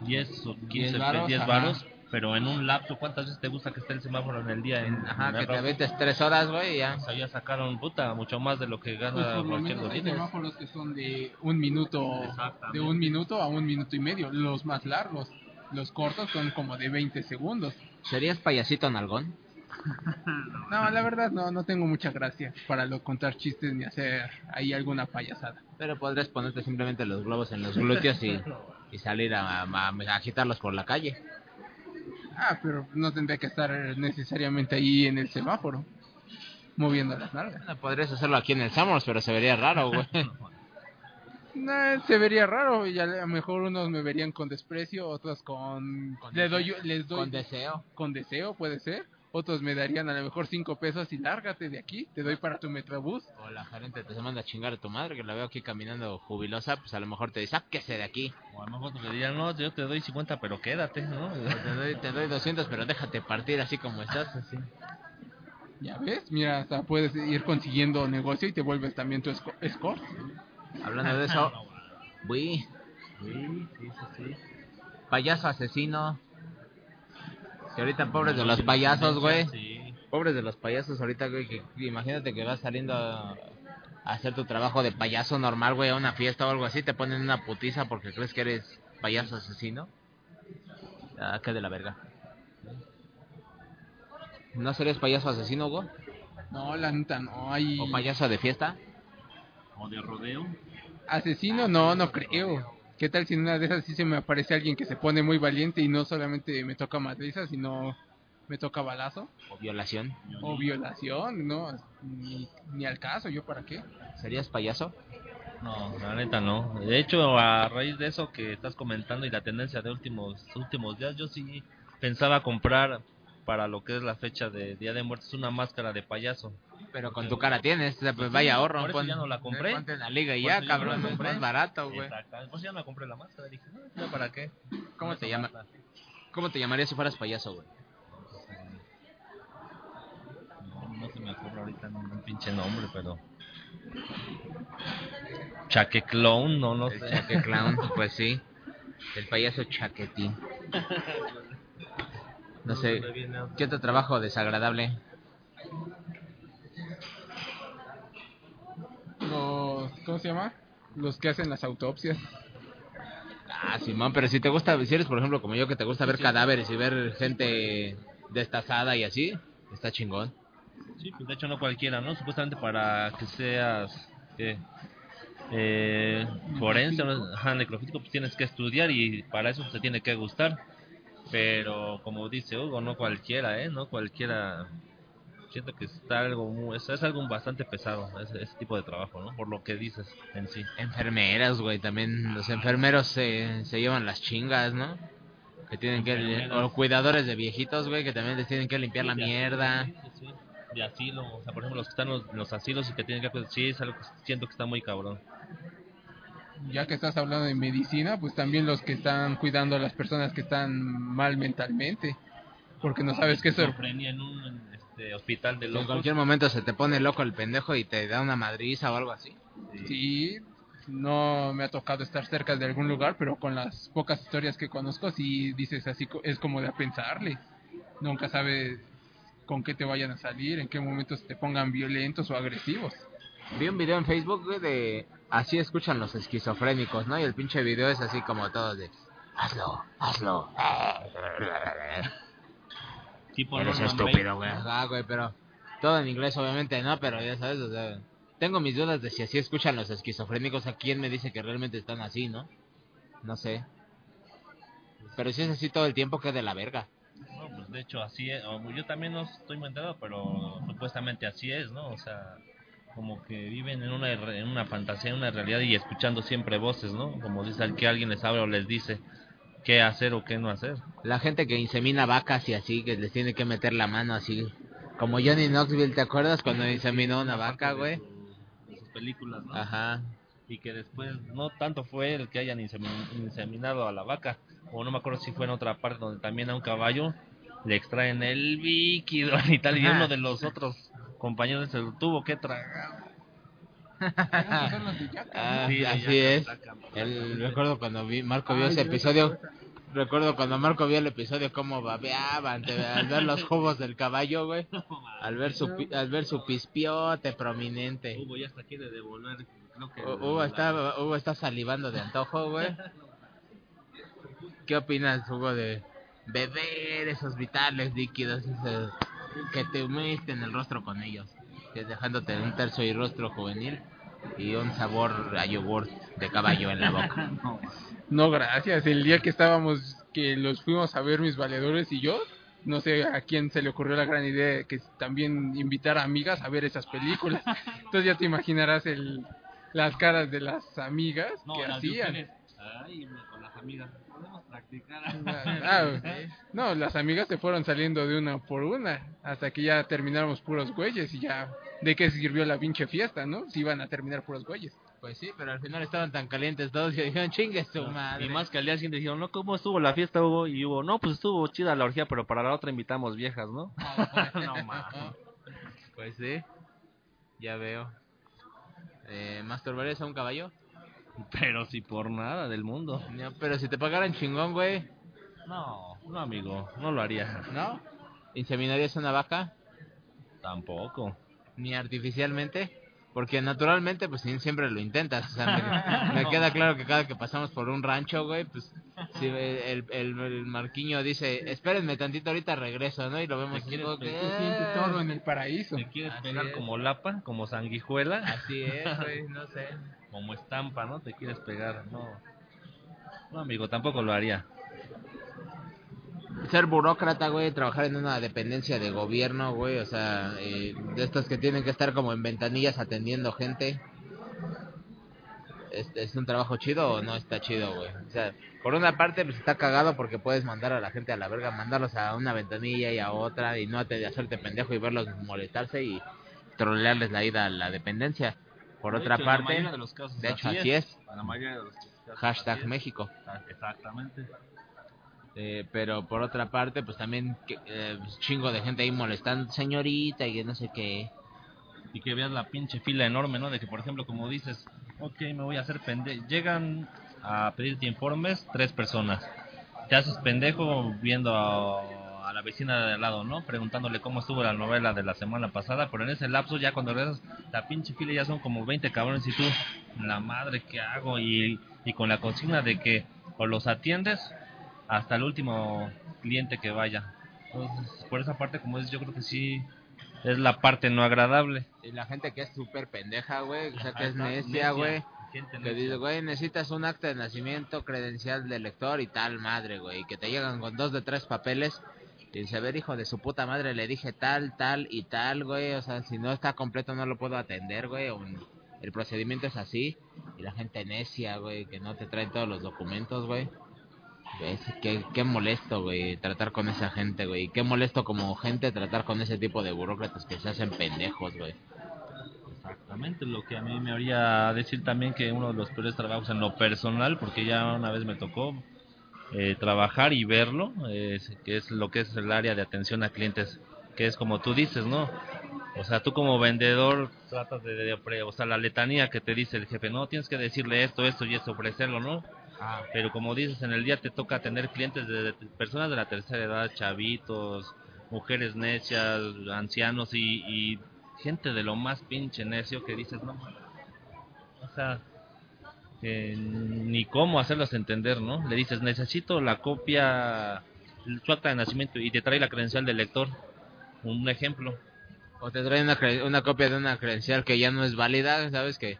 10 o 15, 10 varos, 10 ajá. varos, pero en un lapso, ¿cuántas veces te gusta que esté el semáforo en el día? En, Ajá, en el que te metes tres horas, güey, ya. O sea, ya sacaron, puta, mucho más de lo que gana Pues por lo cualquier menos hay semáforos que son de un minuto, de un minuto a un minuto y medio. Los más largos, los cortos son como de 20 segundos. ¿Serías payasito nalgón? No, la verdad no, no tengo mucha gracia para lo contar chistes ni hacer ahí alguna payasada. Pero podrías ponerte simplemente los globos en los glúteos y, y salir a, a- a agitarlos por la calle. Ah, pero no tendría que estar necesariamente ahí en el semáforo, moviendo las nalgas. No, podrías hacerlo aquí en el Summers, pero se vería raro, güey. No, se vería raro y a lo mejor unos me verían con desprecio, otros con... Con le deseo. doy, les doy Con deseo. con deseo, puede ser. Otros me darían a lo mejor cinco pesos y lárgate de aquí, te doy para tu metrobús. O la gerente te se manda a chingar a tu madre, que la veo aquí caminando jubilosa, pues a lo mejor te dice, sáquese de aquí. O a lo mejor te dirían, no, yo te doy 50, pero quédate, ¿no? O te doy, te doy 200, pero déjate partir así como estás, así. Ya ves, mira, hasta puedes ir consiguiendo negocio y te vuelves también tu esco- escort. Hablando de eso, güey, sí, sí, sí. payaso asesino. Que ahorita pobres de los payasos, güey. Sí. Pobres de los payasos ahorita, güey, que imagínate que vas saliendo a, a hacer tu trabajo de payaso normal, güey, a una fiesta o algo así, te ponen una putiza porque crees que eres payaso asesino. Ah, qué de la verga. ¿No serías payaso asesino, güey? No, la neta, no hay... ¿O payaso de fiesta? O de rodeo. Asesino, no, no creo. ¿Qué tal si en una de esas sí se me aparece alguien que se pone muy valiente y no solamente me toca madriza, sino me toca balazo? ¿O violación? O violación, ¿no? Ni, ni al caso, ¿yo para qué? ¿Serías payaso? No, la neta no. De hecho, a raíz de eso que estás comentando y la tendencia de últimos últimos días, yo sí pensaba comprar para lo que es la fecha de Día de Muertos una máscara de payaso. Pero con tu cara tienes, sea, pues vaya ahorro. por eso ya no la compré. Ponte en la liga y ya, cabrón, es más barato, güey. Exacto. Pues ya no compré la máscara. Dije, no, ¿ya para qué? ¿Cómo te llama? ¿Cómo te llamarías si fueras payaso, güey? No, se me ocurre ahorita ningún pinche nombre, pero. Chaque Clown, no, El sé. chaque clown, pues sí. El payaso chaquetín. No sé. ¿qué otro trabajo desagradable? Los, ¿Cómo se llama? Los que hacen las autopsias. Ah, Simón, pero si te gusta, si eres por ejemplo como yo que te gusta ver cadáveres y ver gente destazada y así, está chingón. Sí, pues de hecho no cualquiera, ¿no? Supuestamente para que seas ¿qué? Eh, forense, ¿no? Ajá, necrofísico, pues tienes que estudiar y para eso te tiene que gustar. Pero como dice Hugo, no cualquiera, ¿eh? No cualquiera. Siento que está algo muy, es, es algo bastante pesado ese, ese tipo de trabajo, ¿no? Por lo que dices en sí. Enfermeras, güey, también los enfermeros se, se llevan las chingas, ¿no? Que tienen que... O cuidadores de viejitos, güey, que también les tienen que limpiar la Sí, mierda. asilo, sí, sí, De asilo, o sea, por ejemplo, los que están en los, los asilos y que tienen que... pues, Sí, es algo que siento que está muy cabrón. Ya que estás hablando de medicina, pues también los que están cuidando a las personas que están mal mentalmente. Porque no sabes qué es Esquizofrenia en un este, hospital de Que en locos. cualquier momento se te pone loco el pendejo y te da una madriza o algo así. Sí, no me ha tocado estar cerca de algún lugar, pero con las pocas historias que conozco, sí dices así, co- es como de a pensarle. Nunca sabes con qué te vayan a salir, en qué momentos te pongan violentos o agresivos. Vi un video en Facebook, güey, de así escuchan los esquizofrénicos, ¿no? Y el pinche video es así como todo de hazlo, hazlo. Tipo Eres Norman estúpido, güey. pero todo en inglés obviamente, ¿no? Pero ya sabes, o sea, tengo mis dudas de si así escuchan los esquizofrénicos, a quién me dice que realmente están así, ¿no? No sé. Pero si es así todo el tiempo, que de la verga. No, pues de hecho así es. o Yo también no estoy muy enterado, pero supuestamente así es, ¿no? O sea, como que viven en una, en una fantasía, en una realidad y escuchando siempre voces, ¿no? Como dice al que alguien les habla o les dice qué hacer o qué no hacer. La gente que insemina vacas y así, que les tiene que meter la mano así. Como Johnny Knoxville, ¿te acuerdas cuando inseminó una vaca, güey? De sus películas, ¿no? Ajá. y que después no tanto fue el que hayan insemin- inseminado a la vaca, o no me acuerdo si fue en otra parte donde también a un caballo le extraen el líquido y tal, y uno de los otros compañeros se lo tuvo que tragar. Esos son los Ah, Sí, así es. El, recuerdo cuando vi, Marco vio Ay, ese episodio. Recuerdo cuando Marco vio el episodio cómo babeaban te- al ver los jugos del caballo, güey. Al ver su pi- al ver su pispiote prominente. Hugo ya hasta quiere devolver, creo que... Hu- Hugo está Hugo está salivando de antojo, güey. ¿Qué opinas, Hugo, de beber esos vitales líquidos ese- que te humisten el rostro con ellos? Que dejándote un tercio y rostro juvenil y un sabor a yogur de caballo en la boca. No, No, gracias. El día que estábamos que los fuimos a ver mis valedores y yo. No sé a quién se le ocurrió la gran idea de que también invitar a amigas a ver esas películas. Entonces ya te imaginarás el, las caras de las amigas que hacían. Ay, con las amigas. Podemos practicar. Ah, no, las amigas se fueron saliendo de una por una hasta que ya terminamos puros güeyes y ya de qué sirvió la pinche fiesta, ¿no? Si iban a terminar puros güeyes. Pues sí, pero al final estaban tan calientes todos que dijeron, chingue su madre. Y más que al día siguiente dijeron, no, ¿cómo estuvo la fiesta, Hugo? Y Hugo, no, pues estuvo chida la orgía, pero para la otra invitamos viejas, ¿no? no, mames. Pues sí, ya veo. Eh, ¿Masturbarías a un caballo? Pero si por nada del mundo. No, pero si te pagaran chingón, güey. No, no, amigo, no lo haría. ¿No? ¿Inseminarías una vaca? Tampoco. ¿Ni artificialmente? Porque naturalmente, pues sí, siempre lo intentas. O sea, me, me queda claro que cada que pasamos por un rancho, güey, pues si el, el, el marquiño dice, espérenme tantito, ahorita regreso, ¿no? Y lo vemos ¿Te quieres que, pe- Tú sientes todo en el paraíso. ¿Te quieres Así pegar es. como lapa, como sanguijuela? Así es, güey, no sé. Como estampa, ¿no? Te quieres pegar, no. No, amigo, tampoco lo haría. Ser burócrata, güey, trabajar en una dependencia de gobierno, güey, o sea, eh, de estos que tienen que estar como en ventanillas atendiendo gente. ¿Es, un trabajo chido o no está chido, güey? O sea, por una parte, pues está cagado porque puedes mandar a la gente a la verga, mandarlos a una ventanilla y a otra y no te hacerte pendejo y verlos molestarse y trolearles la ida a la dependencia. Por De otra hecho, en la parte, de los casos de hecho, así es. En la mayoría de los casos hashtag. México. Exactamente. Eh, pero por otra parte, pues también que, eh, pues, chingo de gente ahí molestando, señorita, y que no sé qué. Y que veas la pinche fila enorme, ¿no? De que, por ejemplo, como dices, ok, me voy a hacer pendejo. Llegan a pedirte informes tres personas. Te haces pendejo viendo a la vecina de al lado, ¿no? Preguntándole cómo estuvo la novela de la semana pasada. Pero en ese lapso, ya cuando regresas, la pinche fila ya son como 20 cabrones y tú, la madre, ¿qué hago? Y, y con la consigna de que o los atiendes hasta el último cliente que vaya. Entonces, por esa parte, como dices, yo creo que sí es la parte no agradable. Y la gente que es súper pendeja, güey, o sea, que es necia, güey. Que dice, güey, necesitas un acta de nacimiento, credencial de lector y tal madre, güey. Que te llegan con dos de tres papeles. Dice, a ver, hijo de su puta madre, le dije tal, tal y tal, güey. O sea, si no está completo no lo puedo atender, güey. o El procedimiento es así. Y la gente necia, güey, que no te traen todos los documentos, güey. Es, qué, qué molesto, güey, tratar con esa gente, güey. Qué molesto como gente tratar con ese tipo de burócratas que se hacen pendejos, güey. Exactamente, lo que a mí me haría decir también que uno de los peores trabajos en lo personal, porque ya una vez me tocó eh, trabajar y verlo, es, que es lo que es el área de atención a clientes, que es como tú dices, ¿no? O sea, tú como vendedor tratas de, o sea, la letanía que te dice el jefe, no, tienes que decirle esto, esto y esto, ofrecerlo, ¿no? Ah, Pero como dices, en el día te toca tener clientes de, de personas de la tercera edad, chavitos, mujeres necias, ancianos y, y gente de lo más pinche necio que dices, no, o sea, que ni cómo hacerlos entender, ¿no? Le dices, necesito la copia, su acta de nacimiento y te trae la credencial del lector, un ejemplo. O te traen una, una copia de una credencial que ya no es válida, ¿sabes? Que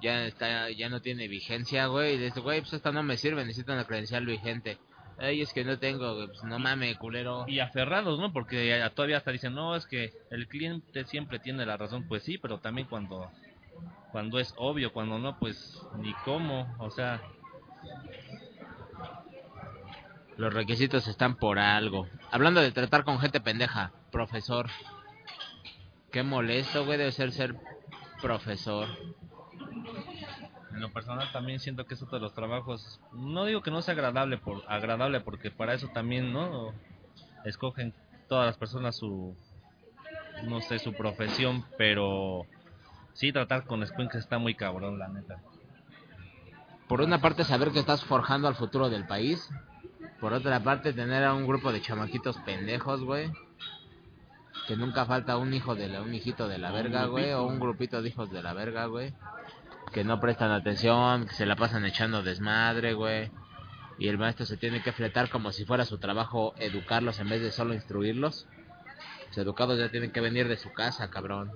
ya está ya no tiene vigencia, güey. Y dices, güey, pues esta no me sirve, necesito una credencial vigente. Ay, es que no tengo, güey, pues no mames, culero. Y aferrados, ¿no? Porque ya- todavía hasta dicen, no, es que el cliente siempre tiene la razón. Pues sí, pero también cuando, cuando es obvio, cuando no, pues ni cómo. O sea, Los requisitos están por algo. Hablando de tratar con gente pendeja, profesor. Qué molesto, güey, debe ser ser profesor. en lo personal también siento que es otro de los trabajos. No digo que no sea agradable, por, agradable porque para eso también, ¿no? Escogen todas las personas su, no sé, su profesión, pero sí tratar con Squinks está muy cabrón, la neta. Por una parte, saber que estás forjando al futuro del país. Por otra parte, tener a un grupo de chamaquitos pendejos, güey. Que nunca falta un hijo de la, un hijito de la O verga, güey. O un grupito de hijos de la verga, güey. Que no prestan atención, que se la pasan echando desmadre, güey. Y el maestro se tiene que fletar como si fuera su trabajo educarlos en vez de solo instruirlos. Los educados ya tienen que venir de su casa, cabrón.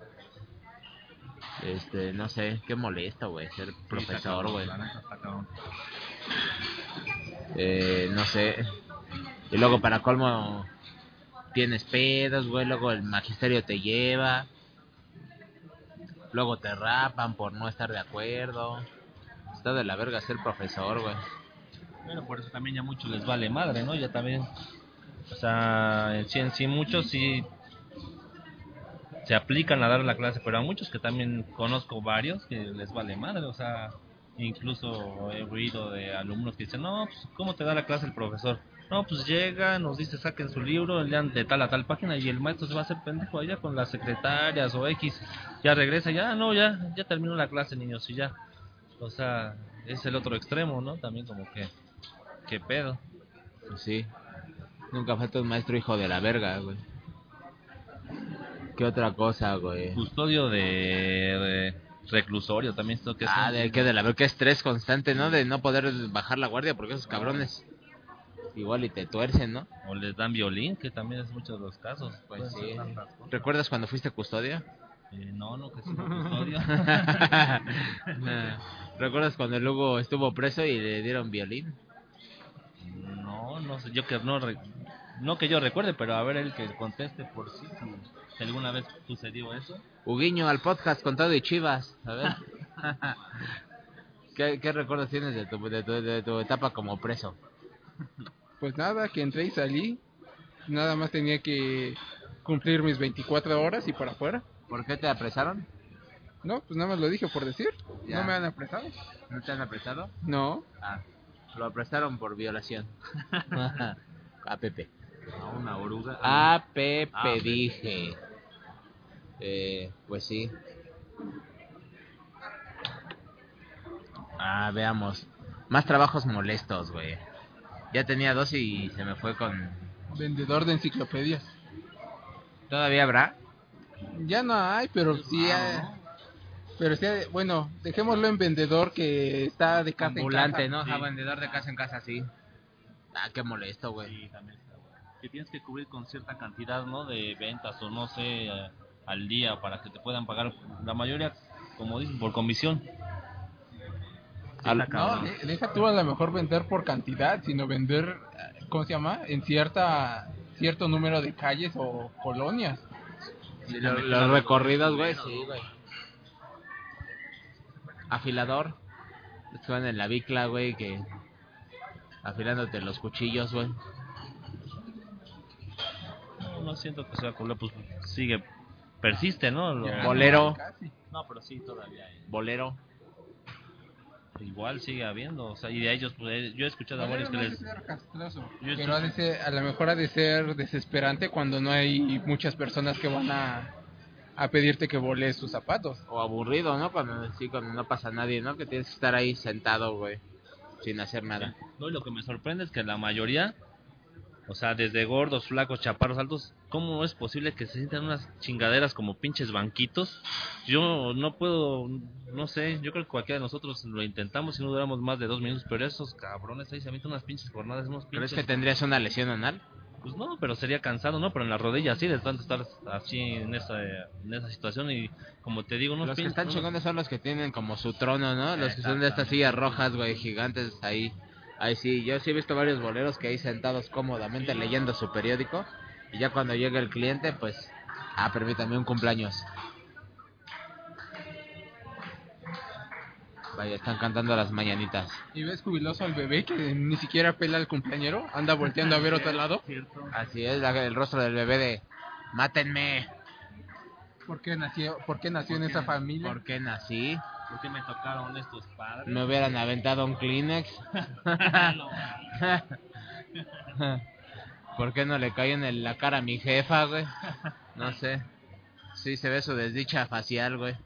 Este, no sé, qué molesto, güey, ser profesor, güey. Eh, no sé. Y luego para colmo tienes pedos, güey, luego el magisterio te lleva. Luego te rapan por no estar de acuerdo. Está de la verga ser profesor, güey. Bueno, por eso también ya muchos les vale madre, ¿no? Ya también, o sea, en sí, en sí muchos sí se aplican a dar la clase, pero a muchos que también conozco varios que les vale madre, o sea, incluso he oído de alumnos que dicen, no, pues, ¿cómo te da la clase el profesor? No, pues llega, nos dice saquen su libro, lean de tal a tal página y el maestro se va a hacer pendejo allá con las secretarias o X, ya regresa, ya, no, ya, ya terminó la clase niños y ya. O sea, es el otro extremo, ¿no? También como que, ¿qué pedo? Pues sí. Nunca falta un maestro hijo de la verga, güey. ¿Qué otra cosa, güey? Custodio de, de reclusorio también esto que es Ah, un- de que de la verga, que estrés constante, ¿no? De no poder bajar la guardia porque esos cabrones igual y te tuercen, ¿no? o les dan violín, que también es muchos de los casos. Pues sí. ¿Recuerdas cuando fuiste custodio? Eh, no, no, que custodio. ¿Recuerdas cuando el Hugo estuvo preso y le dieron violín? no, no sé, yo que no, no que yo recuerde, pero a ver el que conteste por sí, si alguna vez sucedió eso. Huguiño al podcast con todo y chivas, a ver. ¿Qué, qué recuerdos tienes de tu, de, tu, de tu etapa como preso? Pues nada, que entré y salí. Nada más tenía que cumplir mis 24 horas y para afuera. ¿Por qué te apresaron? No, pues nada más lo dije por decir. Ya. No me han apresado. ¿No te han apresado? No. Ah, lo apresaron por violación. A Pepe. A una oruga. A Pepe Ah, Pepe. Eh, pues sí. Ah, veamos. Más trabajos molestos, güey. Ya tenía dos y se me fue con... Vendedor de enciclopedias. ¿Todavía habrá? Ya no hay, pero sí hay. Pero sí, hay- bueno, dejémoslo en vendedor que está de casa Ambulante, en ¿no? casa. Ajá, vendedor de casa en casa, sí. Ah, qué molesto, güey. Sí, también está bueno. Que tienes que cubrir con cierta cantidad, ¿no? De ventas o no sé, eh, al día para que te puedan pagar. La mayoría, como dicen, por comisión. Al- Está No, deja tú a lo mejor vender por cantidad, sino vender, eh, ¿cómo se llama? En cierta cierto número de calles o colonias. Sí, lo- los recorridos, güey, sí, güey. Afilador. Están en la bicla, güey, que... Afilándote los cuchillos, güey. No, no siento que sea culero, pues sigue, persiste, ¿no? Lo- Bolero. casi. No, pero sí, todavía hay. Bolero. Igual sigue habiendo, o sea, y de ellos, pues, eh, yo he escuchado a varios Bolero que les... Yo pero ha de ser- a lo mejor ha de ser desesperante cuando no hay muchas personas que van a, a pedirte que voles tus zapatos. O aburrido, ¿no? Cuando, sí, cuando no pasa nadie, ¿no? Que tienes que estar ahí sentado, güey. Sin hacer nada. No, y lo que me sorprende es que la mayoría, o sea, desde gordos, flacos, chaparros, altos, ¿cómo es posible que se sientan unas chingaderas como pinches banquitos? Yo no puedo, no sé, yo creo que cualquiera de nosotros lo intentamos y no duramos más de dos minutos, pero esos cabrones ahí se avientan unas pinches jornadas, unos ¿Crees pinches... que tendrías una lesión anal? Pues no, pero sería cansado, ¿no? Pero en la rodilla sí, de tanto estar así en esa, en esa situación y como te digo, unos Los que pin- están unos- chingones son los que tienen como su trono, ¿no? Los que son de estas sillas rojas, güey, gigantes ahí. Ahí sí, yo sí he visto varios boleros que ahí sentados cómodamente leyendo su periódico. Y ya cuando llega el cliente, pues, ah, permítame un cumpleaños. Vaya, están cantando las mañanitas. Y ves jubiloso al bebé que ni siquiera pela al cumpleañero, anda volteando a ver otro lado. Así es, la- el rostro del bebé de, mátenme. ¿Por qué nació, por qué nació en esa familia? ¿Por qué nací? ¿Por qué me tocaron estos padres? Me hubieran aventado un Kleenex. ¿Por qué no le cae en la cara a mi jefa, güey? No sé. Sí, se ve su desdicha facial, güey.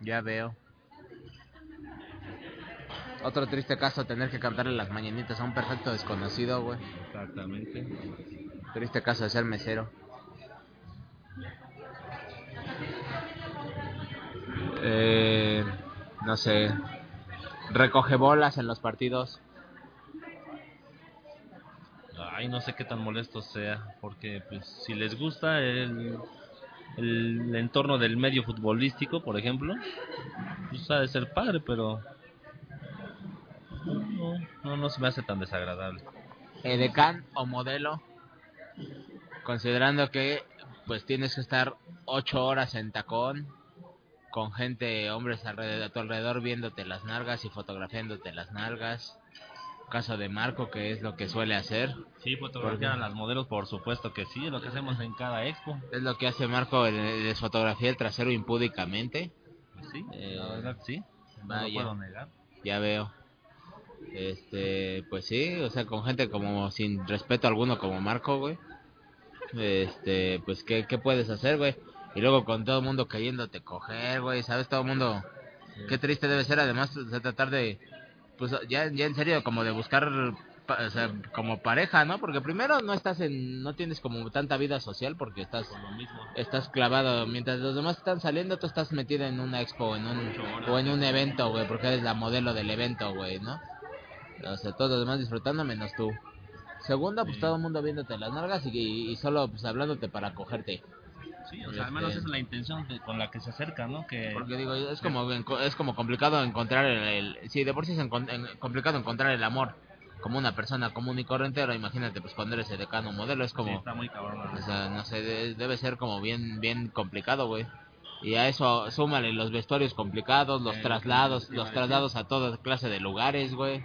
Ya veo. Otro triste caso, tener que cantarle las mañanitas a un perfecto desconocido, güey. Exactamente. Triste caso de ser mesero. Eh, no sé. Recoge bolas en los partidos. Ay, no sé qué tan molesto sea, porque pues si les gusta el, el entorno del medio futbolístico, por ejemplo, pues de ser padre, pero no, no, se me hace tan desagradable. edecán o modelo, considerando que pues tienes que estar ocho horas en tacón con gente, hombres alrededor, a tu alrededor viéndote las nalgas y fotografiándote las nalgas. Caso de Marco, que es lo que suele hacer. Sí, fotografiar a las modelos, por supuesto que sí, es lo que hacemos en cada expo. Es lo que hace Marco, el- les fotografía el trasero impúdicamente. Pues sí, Eh, la verdad sí. No vaya. lo puedo negar. Ya veo. Este, pues sí, o sea, con gente como sin respeto alguno como Marco, güey. Este, pues ¿qué, qué puedes hacer, güey? Y luego con todo el mundo queriéndote coger, güey, ¿sabes? Todo el mundo qué triste debe ser además o sea, tratar de pues ya ya en serio como de buscar o sea, como pareja, ¿no? Porque primero no estás en no tienes como tanta vida social porque estás Por lo mismo. estás clavado mientras los demás están saliendo tú estás metida en una expo en un o en un evento güey porque eres la modelo del evento güey no o sea todos los demás disfrutando menos tú segundo pues Sí. todo el mundo viéndote las nalgas y, y solo pues hablándote para cogerte Sí, o sea, al menos Este- esa es la intención de- con la que se acerca, ¿no? Que porque digo es como es como complicado encontrar el, el- sí de por sí es en- complicado encontrar el amor como una persona común y corriente ahora imagínate pues cuando eres decano modelo es sí, como está muy cabrón. la O sea, no sé, de- debe ser como bien bien complicado, güey. Y a eso súmale los vestuarios complicados, los Eh, traslados, los traslados a toda clase de lugares, güey.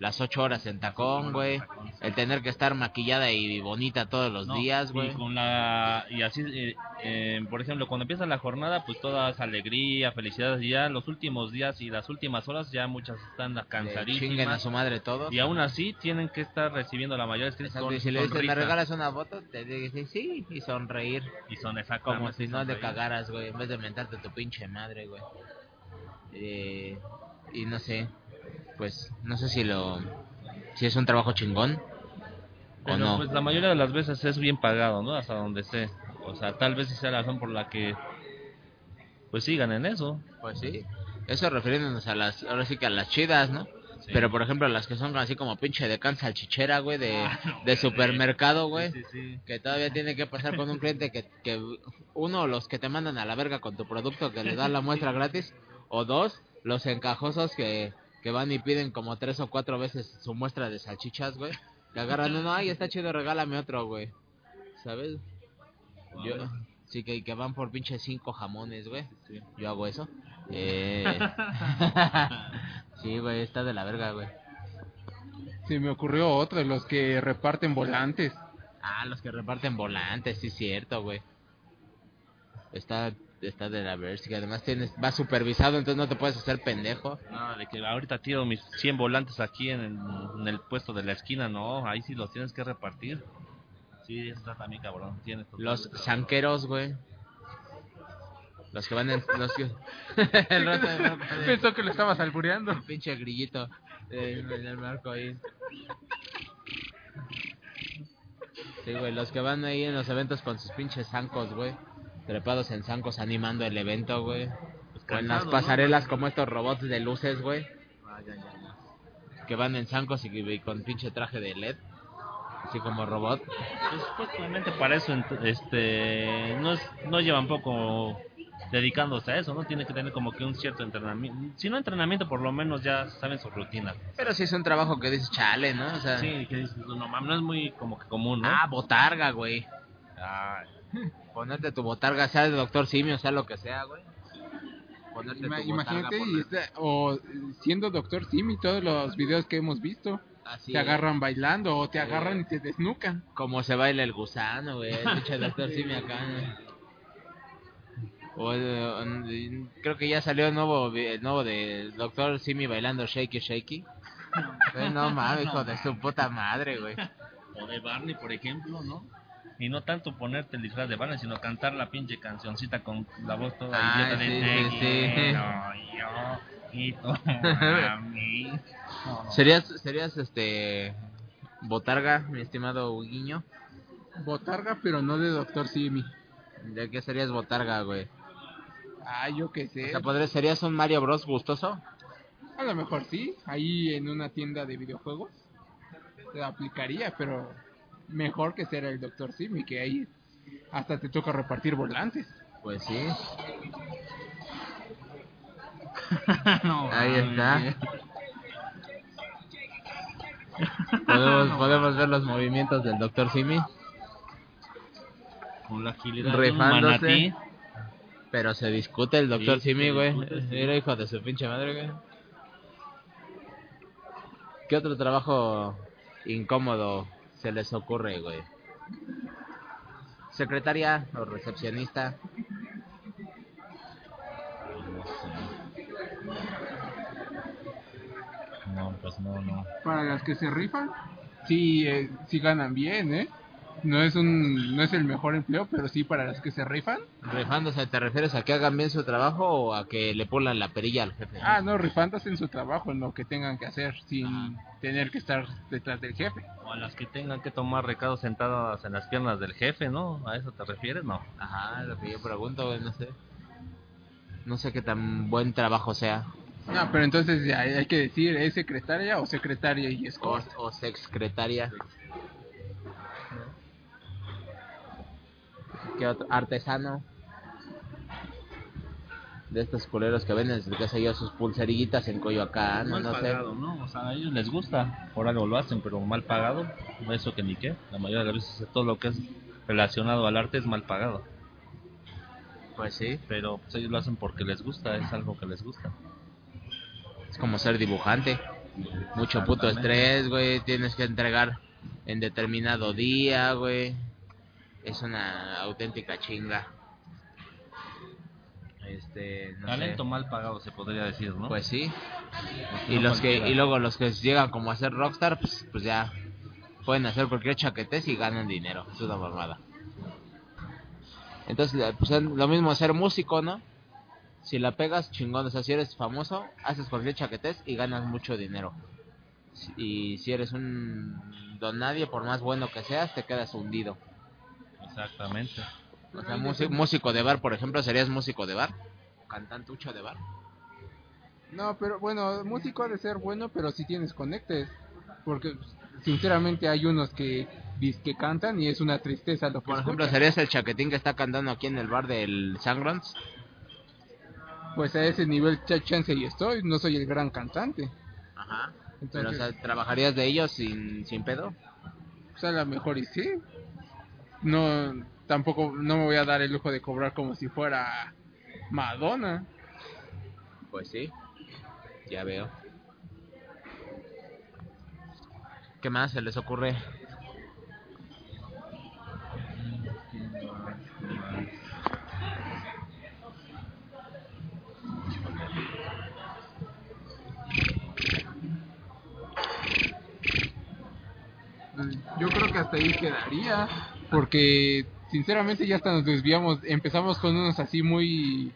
Las ocho horas en tacón, güey. El tener que estar maquillada y bonita todos los No, días, güey. Y con la y así eh, eh, por ejemplo, cuando empieza la jornada, pues toda es alegría, felicidad, y ya los últimos días y las últimas horas ya muchas están Que Chinguen a cansadísimas. su madre todos. Y aún así tienen que estar recibiendo la mayor Exacto, con y si le dices, ¿me regalas una foto? Te dice sí, y sonreír. y son exactamente Como si no le cagaras, güey, en vez de mentarte tu pinche madre, güey. Eh, y no sé, pues, no sé si lo... Si es un trabajo chingón o no. pues la mayoría de las veces es bien pagado, ¿no? Hasta donde sé. O sea, tal vez esa sea la razón por la que pues sigan en eso. Pues sí. Eso refiriéndonos a las, ahora sí que a las chidas, ¿no? Sí. Pero por ejemplo las que son así como pinche de can salchichera, güey, de, Ah, no, de supermercado, güey. Sí, sí, sí. Que todavía tiene que pasar con un cliente que, que uno, los que te mandan a la verga con tu producto que le dan la muestra gratis, o dos, los encajosos que, que van y piden como tres o cuatro veces su muestra de salchichas, güey. Que agarran uno, ay, está chido, regálame otro, güey. ¿Sabes? Yo, sí, que, que van por pinche cinco jamones, güey. Sí. Yo hago eso. Eh... sí, güey, está de la verga, güey. Se me ocurrió otro, los que reparten volantes. Ah, los que reparten volantes, sí, cierto, güey. Está, está de la verga. que además tienes, va supervisado, entonces no te puedes hacer pendejo. No, de que ahorita tiro mis 100 volantes aquí en el, en el puesto de la esquina, no, ahí sí los tienes que repartir. Sí, eso está también cabrón. Tienes Los sanqueros, güey. Los que van en. Los que... el rato de Marco, de- Pensó que lo estabas albureando. el pinche grillito eh, en el marco ahí. Sí, güey, los que van ahí en los eventos con sus pinches zancos, güey. Trepados en zancos animando el evento, güey. Pues O en las pasarelas como estos robots de luces, güey. Ah, ya, ya, ya. Que van en zancos y, y con pinche traje de LED. Así como robot. Pues supuestamente para eso este no es, no llevan poco dedicándose a eso, ¿no? Tiene que tener como que un cierto entrenamiento. Si no entrenamiento, por lo menos ya saben su rutina. Pero sí es un trabajo que dices, chale, ¿no? O sea, Sí, que dices, no mames, no es muy como que común, ¿no? ah, botarga, güey. Ah, Ponerte tu botarga, sea de doctor simio, sea lo que sea, güey. Ponerte Ima- tu imagínate, botarga, y está- o siendo Doctor Simi, todos los videos que hemos visto, Así te es. agarran bailando o te Sí. agarran y te desnucan. Como se baila el gusano, güey. El doctor simio acá, ¿no? O, mm, creo que ya salió el nuevo, el nuevo de Doctor Simi bailando Shaky Shaky. No mames, hijo de su puta madre, güey. o de Barney, por ejemplo, ¿no? Y no tanto ponerte el disfraz de Barney, sino cantar la pinche cancioncita con la voz toda Ah, idiota de sí, "Te sí, sí. quiero yo y tú a mí". No, no. ¿Serías, serías este botarga, mi estimado Huguiño? Botarga, pero no de Doctor Simi. ¿De qué serías botarga, güey? Ah, yo qué O sé. sea, ¿podrías, ¿serías un Mario Bros gustoso? A lo mejor sí, ahí en una tienda de videojuegos se aplicaría, pero mejor que ser el Doctor Simi, que ahí hasta te toca repartir volantes. Pues sí. No, Ahí está. Podemos, podemos ver los movimientos del Dr. Simi, Con la agilidad de un manatí. pero se discute el. Sí, Simi, güey. Mira, hijo de su pinche madre, güey. ¿Qué otro trabajo incómodo se les ocurre, güey? Secretaria o recepcionista. No, pues no, no. Para las que se rifan, sí, eh, sí ganan bien, ¿eh? No es un, no es el mejor empleo, pero sí para las que se rifan. Rifándose, ¿te refieres a que hagan bien su trabajo o a que le pulan la perilla al jefe? Ah, no, rifándose en su trabajo, en lo que tengan que hacer, sin tener que estar detrás del jefe. O a las que tengan que tomar recados sentadas en las piernas del jefe, ¿no? ¿A eso te refieres? No. Ajá, lo que yo pregunto, no sé. No sé qué tan buen trabajo sea. No, pero entonces ya hay que decir, ¿es secretaria o secretaria y O, o secretaria. ¿Qué otro? Artesano. De estos culeros que venden, qué sé yo, sus pulserillitas en Coyoacán, no, mal no sé. pagado, ¿no? O sea, a ellos les gusta, por algo lo hacen, pero mal pagado, eso que ni qué. La mayoría de las veces todo lo que es relacionado al arte es mal pagado. Pues sí, Pero pues, ellos lo hacen porque les gusta, es algo que les gusta. es como ser dibujante. Mucho puto estrés, güey, tienes que entregar en determinado día, güey. Es una auténtica chinga. Este, no sé. Talento mal pagado se podría decir, ¿no? Pues sí. Y los que y luego los que llegan como a ser rockstar, pues, pues ya pueden hacer cualquier chaquetes y ganan dinero. Es una mamada. Entonces, eh, pues es lo mismo ser músico, ¿no? Si la pegas, chingón. O sea, si eres famoso, haces cualquier chaquetés y ganas mucho dinero. Y si eres un don nadie, por más bueno que seas, te quedas hundido. Exactamente. O sea, músi- músico de bar, por ejemplo, serías músico de bar. Cantantucho de bar. No, pero bueno, músico ha de ser bueno, pero si tienes conectes. Porque sinceramente hay unos que que cantan y es una tristeza lo que Por ejemplo, escuchan. serías el chaquetín que está cantando aquí en el bar del Sangrons. Pues a ese nivel cha- chance y estoy, no soy el gran cantante. Ajá. Pero, o Entonces, sea, ¿trabajarías de ellos sin, sin pedo? pues a lo mejor y sí. No, tampoco, no me voy a dar el lujo de cobrar como si fuera Madonna. Pues sí. Ya veo. ¿Qué más se les ocurre? Yo creo que hasta ahí quedaría. Porque sinceramente ya hasta nos desviamos. Empezamos con unos así muy,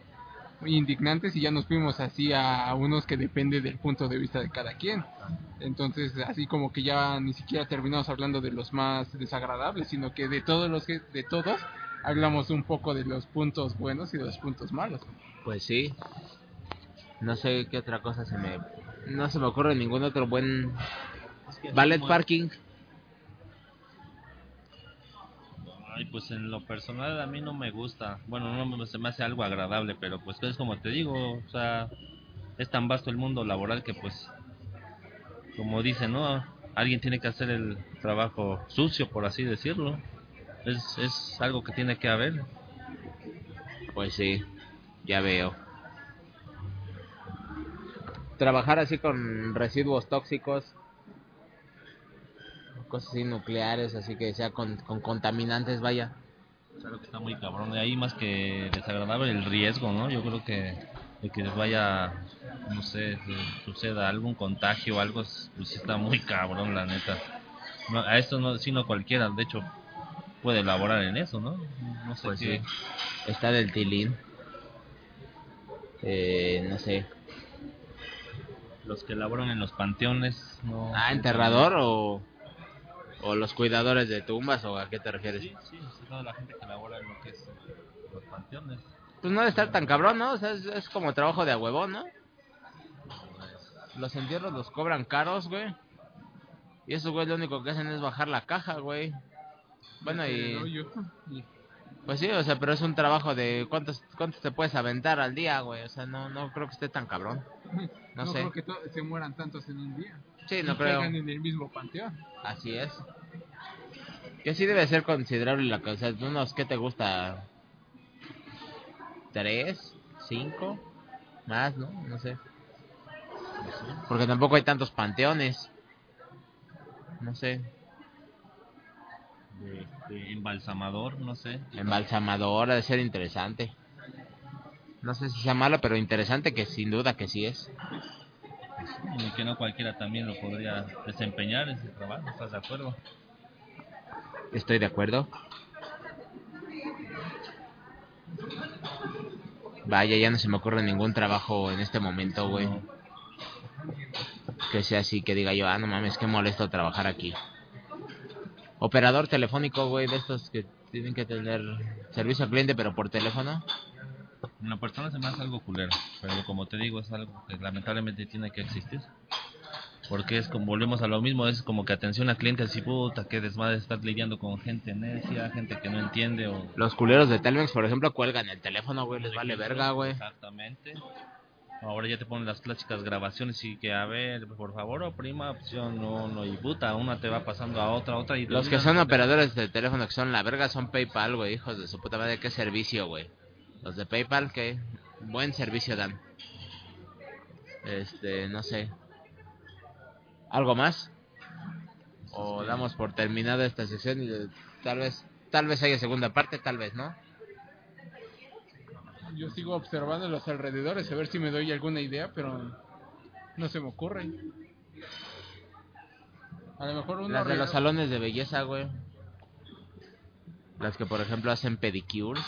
muy indignantes y ya nos fuimos así a unos que depende del punto de vista de cada quien. Entonces así como que ya ni siquiera terminamos hablando de los más desagradables, sino que de todos los que de todos hablamos un poco de los puntos buenos y de los puntos malos. Pues sí. No sé qué otra cosa se me... No se me ocurre ningún otro buen... Ballet parking. Ay, pues en lo personal a mí no me gusta. Bueno, no se me hace algo agradable, pero pues es como te digo, o sea, es tan vasto el mundo laboral que pues, como dicen, ¿no? Alguien tiene que hacer el trabajo sucio, por así decirlo. Es, es algo que tiene que haber. Pues sí. Ya veo. Trabajar así con residuos tóxicos. Cosas así nucleares, así que sea con, con contaminantes, vaya. Algo que está muy cabrón. De ahí más que desagradable el riesgo, ¿no? Yo creo que de que vaya, no sé, suceda algún contagio o algo, es- pues está muy cabrón, la neta. No, a esto no, sino cualquiera, de hecho, puede elaborar en eso, ¿no? No sé Pues qué. sí. Está del tilín. Eh, no sé. Los que elaboran en los panteones, no. Ah, enterrador o, o los cuidadores de tumbas o a qué te refieres? Sí, sí, toda la gente que elabora en lo que es los panteones. Pues no debe estar tan cabrón, ¿no? O sea, es, es como trabajo de a huevón, ¿no? Los entierros los cobran caros, güey. Y esos güey lo único que hacen es bajar la caja, güey. Bueno, y... Pues sí, o sea, pero es un trabajo de... ¿Cuántos, cuántos te puedes aventar al día, güey? O sea, no, no creo que esté tan cabrón. No, No sé. creo que se mueran tantos en un día. Sí, no y creo. en el mismo panteón. Así es. Que sí debe ser considerable la cosa. Unos, ¿qué te gusta? ¿Tres? ¿Cinco? Más, ¿no? No sé. Porque tampoco hay tantos panteones. No sé. Este, embalsamador, no sé. Embalsamador ha de ser interesante. No sé si sea malo, pero interesante que sin duda que sí es. Y que no cualquiera también lo podría desempeñar ese trabajo, ¿estás de acuerdo? Estoy de acuerdo. Vaya, ya no se me ocurre ningún trabajo en este momento, güey. No. Que sea así, que diga yo, ah, no mames, qué molesto trabajar aquí. Operador telefónico, güey, de estos que tienen que tener servicio al cliente, pero por teléfono. Una persona se me hace algo culero, pero como te digo, es algo que lamentablemente tiene que existir. Porque es como, volvemos a lo mismo, es como que atención al cliente, así puta, que desmadre estar lidiando con gente necia, gente que no entiende o... Los culeros de Telmex, por ejemplo, cuelgan el teléfono, güey, les vale verga, güey. Exactamente. Ahora ya te ponen las clásicas grabaciones y que, a ver, por favor, oprima opción uno y puta, una te va pasando a otra, otra y... Los que son operadores de teléfono que son la verga son PayPal, güey, hijos de su puta madre, qué servicio, güey. Los de PayPal, qué buen servicio dan. Este, no sé. ¿Algo más? O damos por terminada esta sección y eh, tal vez, tal vez haya segunda parte, tal vez, ¿no? Yo sigo observando los alrededores a ver si me doy alguna idea, pero no se me ocurre. A lo mejor uno Las de los salones de belleza, güey. Las que, por ejemplo, hacen pedicures.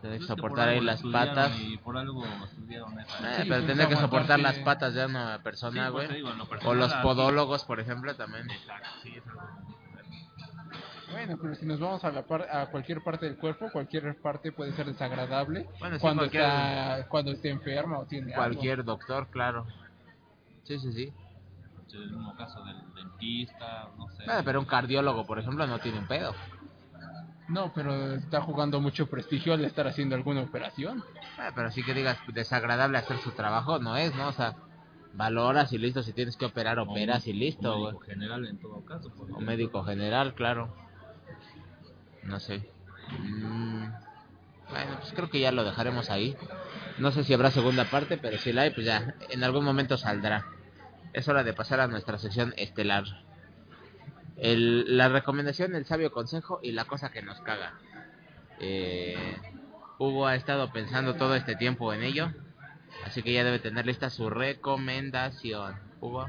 Tienen que Es que por soportar ahí las patas. Y por algo estudiaron eso. Eh, Sí, pero pues, tener que soportar las patas de una persona, Sí, pues, güey. digo, o los podólogos, por ejemplo, también. Exacto, sí, Bueno, pero si nos vamos a, la par- a cualquier parte del cuerpo, cualquier parte puede ser desagradable Bueno, sí, cuando está cuando esté enferma o tiene algo. Cualquier doctor, claro. Sí, sí, sí. En el mismo caso del dentista, no sé. Bueno, pero un cardiólogo, por ejemplo, no tiene un pedo. No, pero está jugando mucho prestigio al estar haciendo alguna operación. Eh, pero sí que digas desagradable hacer su trabajo, no es, ¿no? O sea, valoras y listo. Si tienes que operar, O operas y listo, güey. médico general en todo caso. O ejemplo. médico general, claro. No sé. Mm, Bueno, pues creo que ya lo dejaremos ahí. No sé si habrá segunda parte, pero si la hay, pues ya, en algún momento saldrá. Es hora de pasar a nuestra sección estelar. El, la recomendación, el sabio consejo y la cosa que nos caga. Eh, Hugo ha estado pensando todo este tiempo en ello, así que ya debe tener lista su recomendación. Hugo.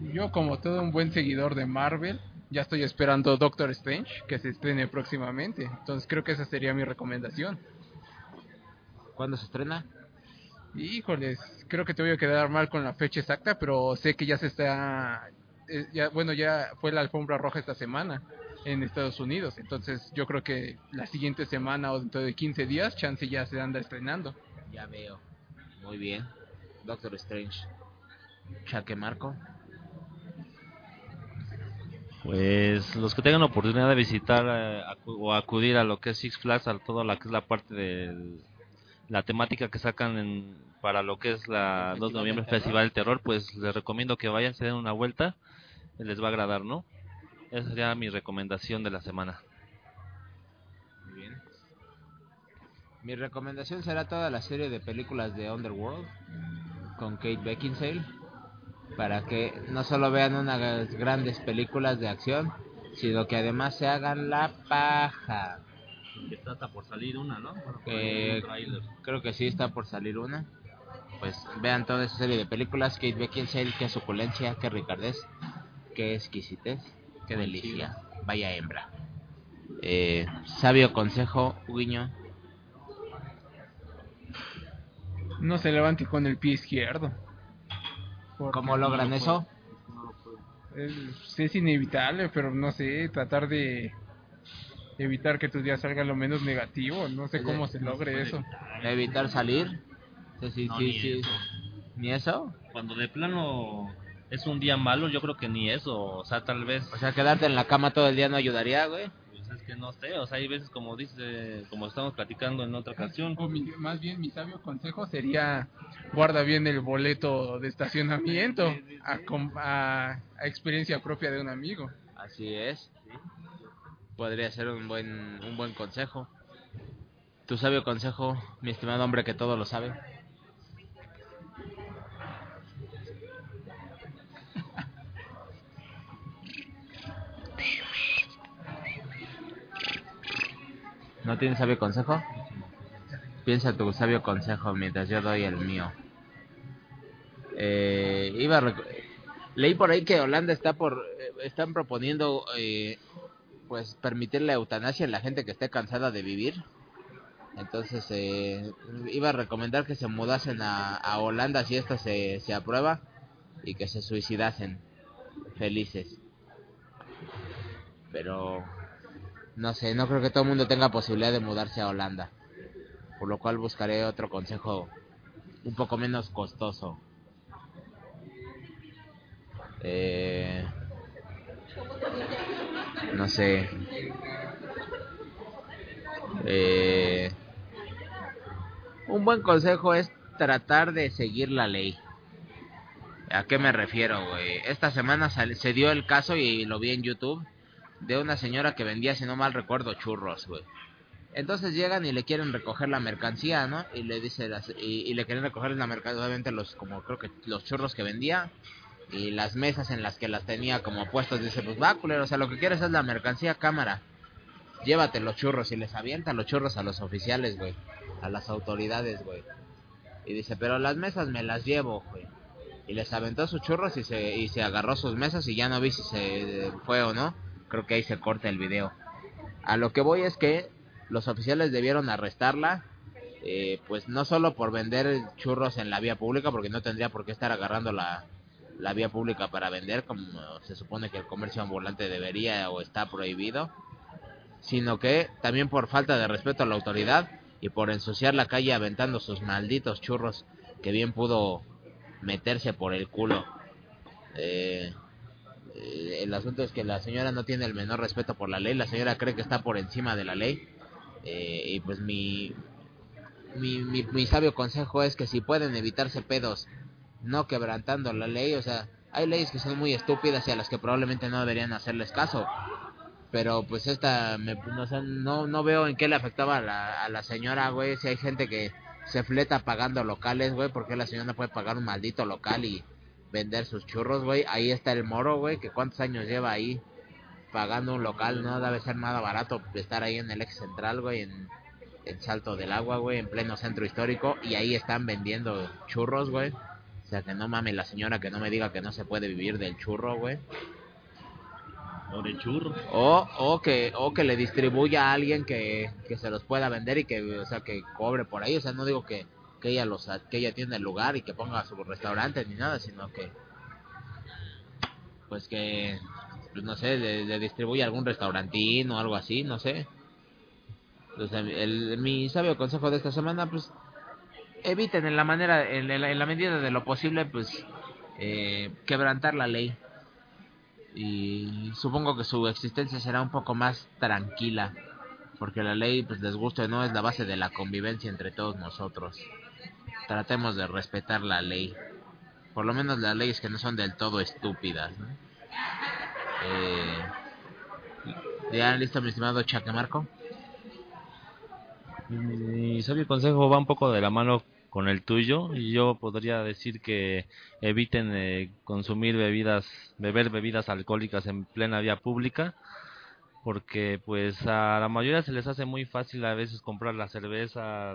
Yo, como todo un buen seguidor de Marvel, ya estoy esperando Doctor Strange, que se estrene próximamente. Entonces creo que esa sería mi recomendación. ¿Cuándo se estrena? Híjoles, creo que te voy a quedar mal con la fecha exacta, pero sé que ya se está... eh, ya, bueno, ya fue la alfombra roja esta semana en Estados Unidos. Entonces yo creo que la siguiente semana o dentro de 15 días, chance ya se anda estrenando. Ya veo. Muy bien. Doctor Strange. Chaque Marco. Pues los que tengan oportunidad de visitar eh, acu- o acudir a lo que es Six Flags, a toda la que es la parte de la temática que sacan en- para lo que es la El 2 de noviembre. Festival del Terror, pues les recomiendo que vayan, se den una vuelta, les va a agradar, ¿no? Esa sería mi recomendación de la semana. Muy bien. Mi recomendación será toda la serie de películas de Underworld con Kate Beckinsale para que no solo vean unas grandes películas de acción, sino que además se hagan la paja. Que trata por salir una, ¿no? Eh, Creo que sí está por salir una. Pues vean toda esa serie de películas. Kate Beckinsale, qué suculencia, qué ricardez, qué exquisitez, qué delicia. Vaya hembra. Eh, sabio consejo, Guiño. No se levante con el pie izquierdo. ¿Cómo logran no eso? Es, es inevitable, pero no sé, tratar de evitar que tu día salga lo menos negativo. No sé cómo se logre eso. Evitar salir. Sí, sí, No, sí, ni sí. eso. ¿Ni eso? Cuando de plano es un día malo, yo creo que ni eso, o sea, tal vez O sea, quedarte en la cama todo el día no ayudaría, güey. pues, es que no sé, o sea, hay veces como dice, como estamos platicando en otra ocasión, O mi- más bien mi sabio consejo sería guarda bien el boleto de estacionamiento a, com- a- a experiencia propia de un amigo. Así es. Podría ser un buen, un buen consejo. Tu sabio consejo, mi estimado hombre que todo lo sabe. ¿No tienes sabio consejo? Piensa tu sabio consejo mientras yo doy el mío. Eh, iba a leí por ahí que Holanda está por eh, están proponiendo eh, pues permitir la eutanasia en la gente que esté cansada de vivir. Entonces eh, iba a recomendar que se mudasen a, a Holanda si esto se, se aprueba y que se suicidasen felices. Pero no sé, no creo que todo el mundo tenga posibilidad de mudarse a Holanda. Por lo cual buscaré otro consejo un poco menos costoso. Eh, no sé. Eh, un buen consejo es tratar de seguir la ley. ¿A qué me refiero, güey? Esta semana se dio el caso y lo vi en YouTube de una señora que vendía, si no mal recuerdo, churros, güey. Entonces llegan y le quieren recoger la mercancía, ¿no? Y le dice las- y, le quieren recoger la mercancía, obviamente los como creo que los churros que vendía y las mesas en las que las tenía como puestos. Dice, pues va, culero, o sea, lo que quieres es la mercancía, cámara. Llévate los churros y les avienta los churros a los oficiales, güey. A las autoridades, güey. Y dice, pero las mesas me las llevo, güey. Y les aventó sus churros y se, y se agarró sus mesas y ya no vi si se fue o no. Creo que ahí se corta el video. A lo que voy es que los oficiales debieron arrestarla, eh, pues no solo por vender churros en la vía pública, porque no tendría por qué estar agarrando la, la vía pública para vender, como se supone que el comercio ambulante debería o está prohibido, sino que también por falta de respeto a la autoridad y por ensuciar la calle aventando sus malditos churros que bien pudo meterse por el culo. Eh, el asunto es que la señora no tiene el menor respeto por la ley, la señora cree que está por encima de la ley eh, y pues mi, mi, mi, sabio consejo es que si pueden evitarse pedos no quebrantando la ley, o sea, hay leyes que son muy estúpidas y a las que probablemente no deberían hacerles caso, pero pues esta, me, no, no veo en qué le afectaba a la, a la señora, güey, si hay gente que se fleta pagando locales, güey, porque la señora no puede pagar un maldito local y vender sus churros, güey, ahí está el moro, güey, que cuántos años lleva ahí pagando un local, no debe ser nada barato estar ahí en el ex central, güey, en, en Salto del Agua, güey, en pleno centro histórico, y ahí están vendiendo churros, güey. O sea, que no mames la señora que no me diga que no se puede vivir del churro, güey. o de churro. O, o que o que le distribuya a alguien que, que se los pueda vender y que, o sea, que cobre por ahí. O sea, no digo que, que ella los que ella tiene el lugar y que ponga su restaurante ni nada, sino que pues que pues no sé, le, le distribuya algún restaurantín o algo así, no sé. Sea, el, mi sabio consejo de esta semana, pues eviten en la manera, en la, en la medida de lo posible, pues eh, quebrantar la ley. Y supongo que su existencia será un poco más tranquila, porque la ley, pues les guste o no, es la base de la convivencia entre todos nosotros. Tratemos de respetar la ley, por lo menos las leyes que no son del todo estúpidas. ¿no? Eh, ¿Ya listo, mi estimado Chaque Marco? Mi sabio consejo va un poco de la mano con el tuyo y yo podría decir que eviten eh, consumir bebidas, beber bebidas alcohólicas en plena vía pública porque pues a la mayoría se les hace muy fácil a veces comprar la cerveza,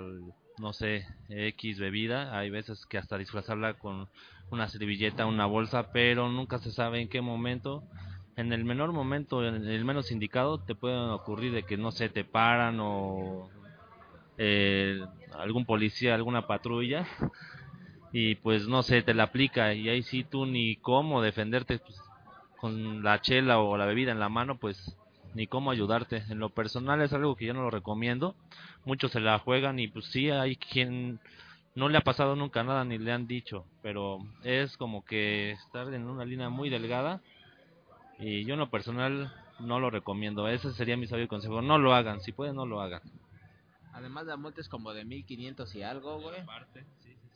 no sé, X bebida, hay veces que hasta disfrazarla con una servilleta, una bolsa, pero nunca se sabe en qué momento. En el menor momento, en el menos indicado, te pueden ocurrir de que no se te paran o eh, algún policía, alguna patrulla y pues no sé, te la aplica y ahí sí tú ni cómo defenderte pues, con la chela o la bebida en la mano, pues ni cómo ayudarte. En lo personal es algo que yo no lo recomiendo. Muchos se la juegan y pues sí hay quien no le ha pasado nunca nada ni le han dicho, pero es como que estar en una línea muy delgada y yo en lo personal no lo recomiendo. Ese sería mi sabio consejo. No lo hagan. Si pueden, no lo hagan. Además la multa es como de 1500 y algo, güey.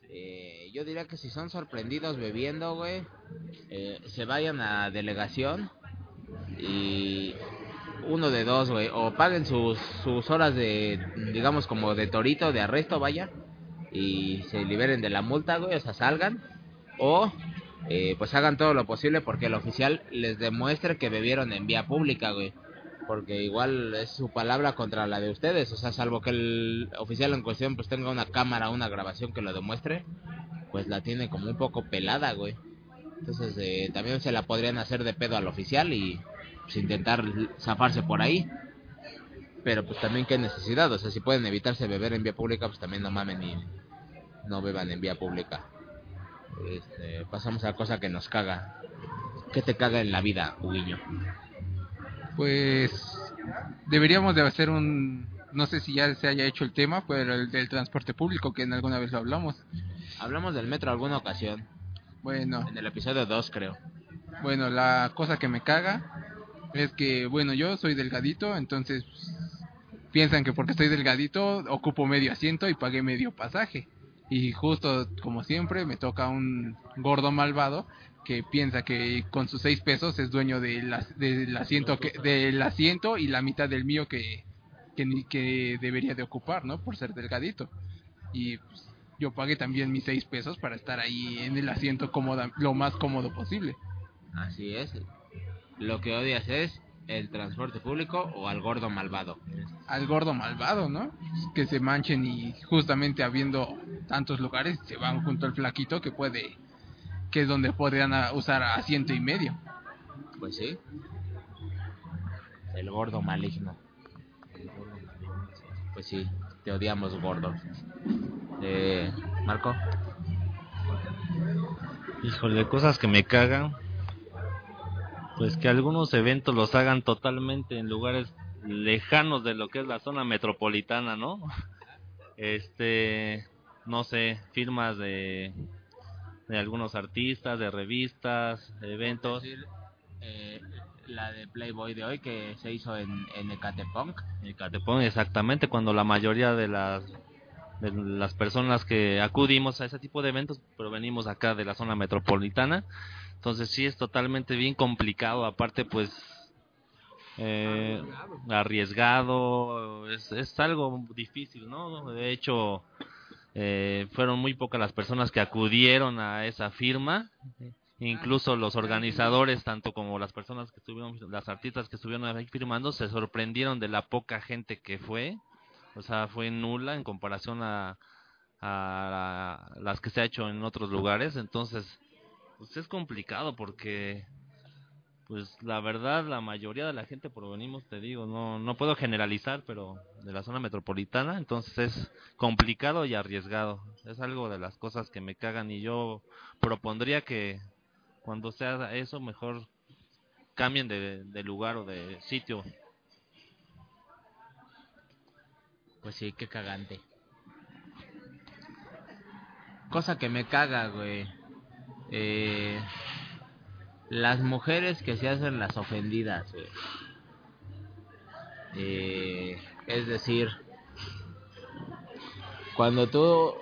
Eh, yo diría que si son sorprendidos bebiendo, güey, eh, se vayan a delegación y uno de dos, güey, o paguen sus, sus horas de, digamos, como de torito, de arresto, vaya, y se liberen de la multa, güey, o sea, salgan, o eh, pues hagan todo lo posible porque el oficial les demuestre que bebieron en vía pública, güey. Porque igual es su palabra contra la de ustedes, o sea, salvo que el oficial en cuestión pues tenga una cámara, una grabación que lo demuestre, pues la tiene como un poco pelada, güey. Entonces eh, también se la podrían hacer de pedo al oficial y pues, intentar zafarse por ahí. Pero pues también qué necesidad, o sea, si pueden evitarse beber en vía pública, pues también no mamen y no beban en vía pública. Este, pasamos a la cosa que nos caga. ¿Qué te caga en la vida, Huguiño? Pues deberíamos de hacer un, no sé si ya se haya hecho el tema, pero el del transporte público, que en alguna vez lo hablamos. Hablamos del metro alguna ocasión, Bueno, en el episodio 2 creo. bueno, la cosa que me caga es que, bueno, yo soy delgadito, entonces piensan que porque estoy delgadito ocupo medio asiento y pagué medio pasaje. Y justo como siempre me toca un gordo malvado que piensa que con sus seis pesos es dueño del, del asiento que, del asiento y la mitad del mío que, que, que debería de ocupar, ¿no? Por ser delgadito. Y pues, yo pagué también mis seis pesos para estar ahí en el asiento lo más cómodo posible. Así es. Lo que odias es el transporte público o al gordo malvado. al gordo malvado, ¿no? Que se manchen y justamente habiendo tantos lugares se van junto al flaquito que puede, que es donde podrían usar asiento y medio. Pues sí. El gordo maligno. Pues sí, te odiamos gordo. Eh, Marco. Híjole, cosas que me cagan. Pues que algunos eventos los hagan totalmente en lugares lejanos de lo que es la zona metropolitana, ¿no? Este, no sé, firmas de, de algunos artistas, de revistas, de eventos. Decir, eh, la de Playboy de hoy que se hizo en, en Ecatepunk. El Catepón, exactamente, cuando la mayoría de las de las personas que acudimos a ese tipo de eventos provenimos acá de la zona metropolitana, entonces sí es totalmente bien complicado, aparte pues eh, arriesgado, es, es algo difícil, ¿no? De hecho, eh, fueron muy pocas las personas que acudieron a esa firma, incluso los organizadores, tanto como las personas que estuvieron, las artistas que estuvieron ahí firmando, se sorprendieron de la poca gente que fue, o sea, fue nula en comparación a, a la- las que se ha hecho en otros lugares, entonces, pues es complicado porque, pues la verdad, la mayoría de la gente provenimos, te digo, no, no puedo generalizar, pero de la zona metropolitana, entonces es complicado y arriesgado, es algo de las cosas que me cagan y yo propondría que cuando sea eso, mejor cambien de lugar o de sitio. Pues sí, qué cagante. Cosa que me caga, güey. Eh, las mujeres que se hacen las ofendidas, güey. Eh, es decir, cuando tú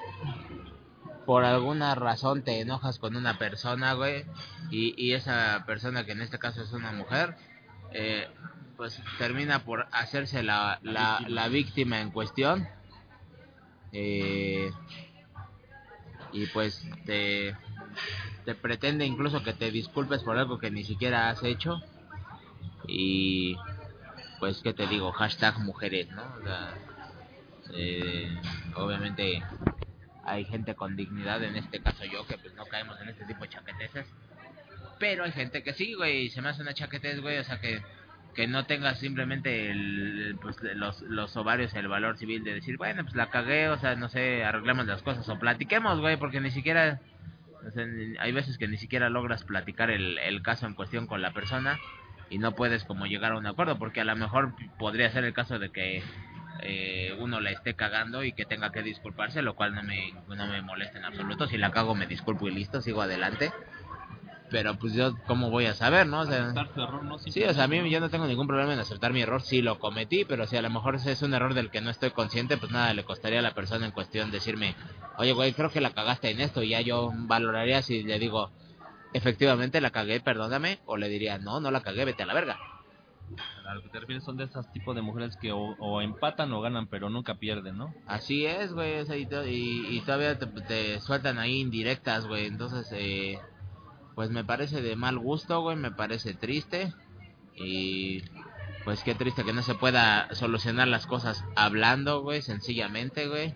por alguna razón te enojas con una persona, güey, y, y esa persona que en este caso es una mujer, eh, pues termina por hacerse la, la, la víctima en cuestión. Eh, y pues te, te pretende incluso que te disculpes por algo que ni siquiera has hecho. Y pues, ¿qué te digo? Hashtag mujeres, ¿no? O sea, eh, obviamente hay gente con dignidad, en este caso yo, que pues no caemos en este tipo de chaqueteces. Pero hay gente que sí, güey, se me hace una chaquetez, güey, o sea que que no tengas simplemente el, pues, los, los ovarios, el valor civil de decir, bueno, pues la cagué, o sea, no sé, arreglemos las cosas o platiquemos, güey, porque ni siquiera, o sea, hay veces que ni siquiera logras platicar el, el caso en cuestión con la persona y no puedes como llegar a un acuerdo, porque a lo mejor podría ser el caso de que eh, uno la esté cagando y que tenga que disculparse, lo cual no me, no me molesta en absoluto, si la cago me disculpo y listo, sigo adelante. Pero pues yo, ¿cómo voy a saber, no? O sea, Aceptar tu error, ¿no? Sí, o sea, a mí yo no tengo ningún problema en aceptar mi error, sí lo cometí, pero si a lo mejor es un error del que no estoy consciente, pues nada, le costaría a la persona en cuestión decirme, oye, güey, creo que la cagaste en esto, y ya yo valoraría si le digo, efectivamente la cagué, perdóname, o le diría, no, no la cagué, vete a la verga. A lo que te refieres son de esos tipos de mujeres que o, o empatan o ganan, pero nunca pierden, ¿no? Así es, güey, o sea, y, to- y- y todavía te, te sueltan ahí indirectas, güey, entonces, eh, pues me parece de mal gusto, güey, me parece triste, y pues qué triste que no se pueda solucionar las cosas hablando, güey, sencillamente, güey,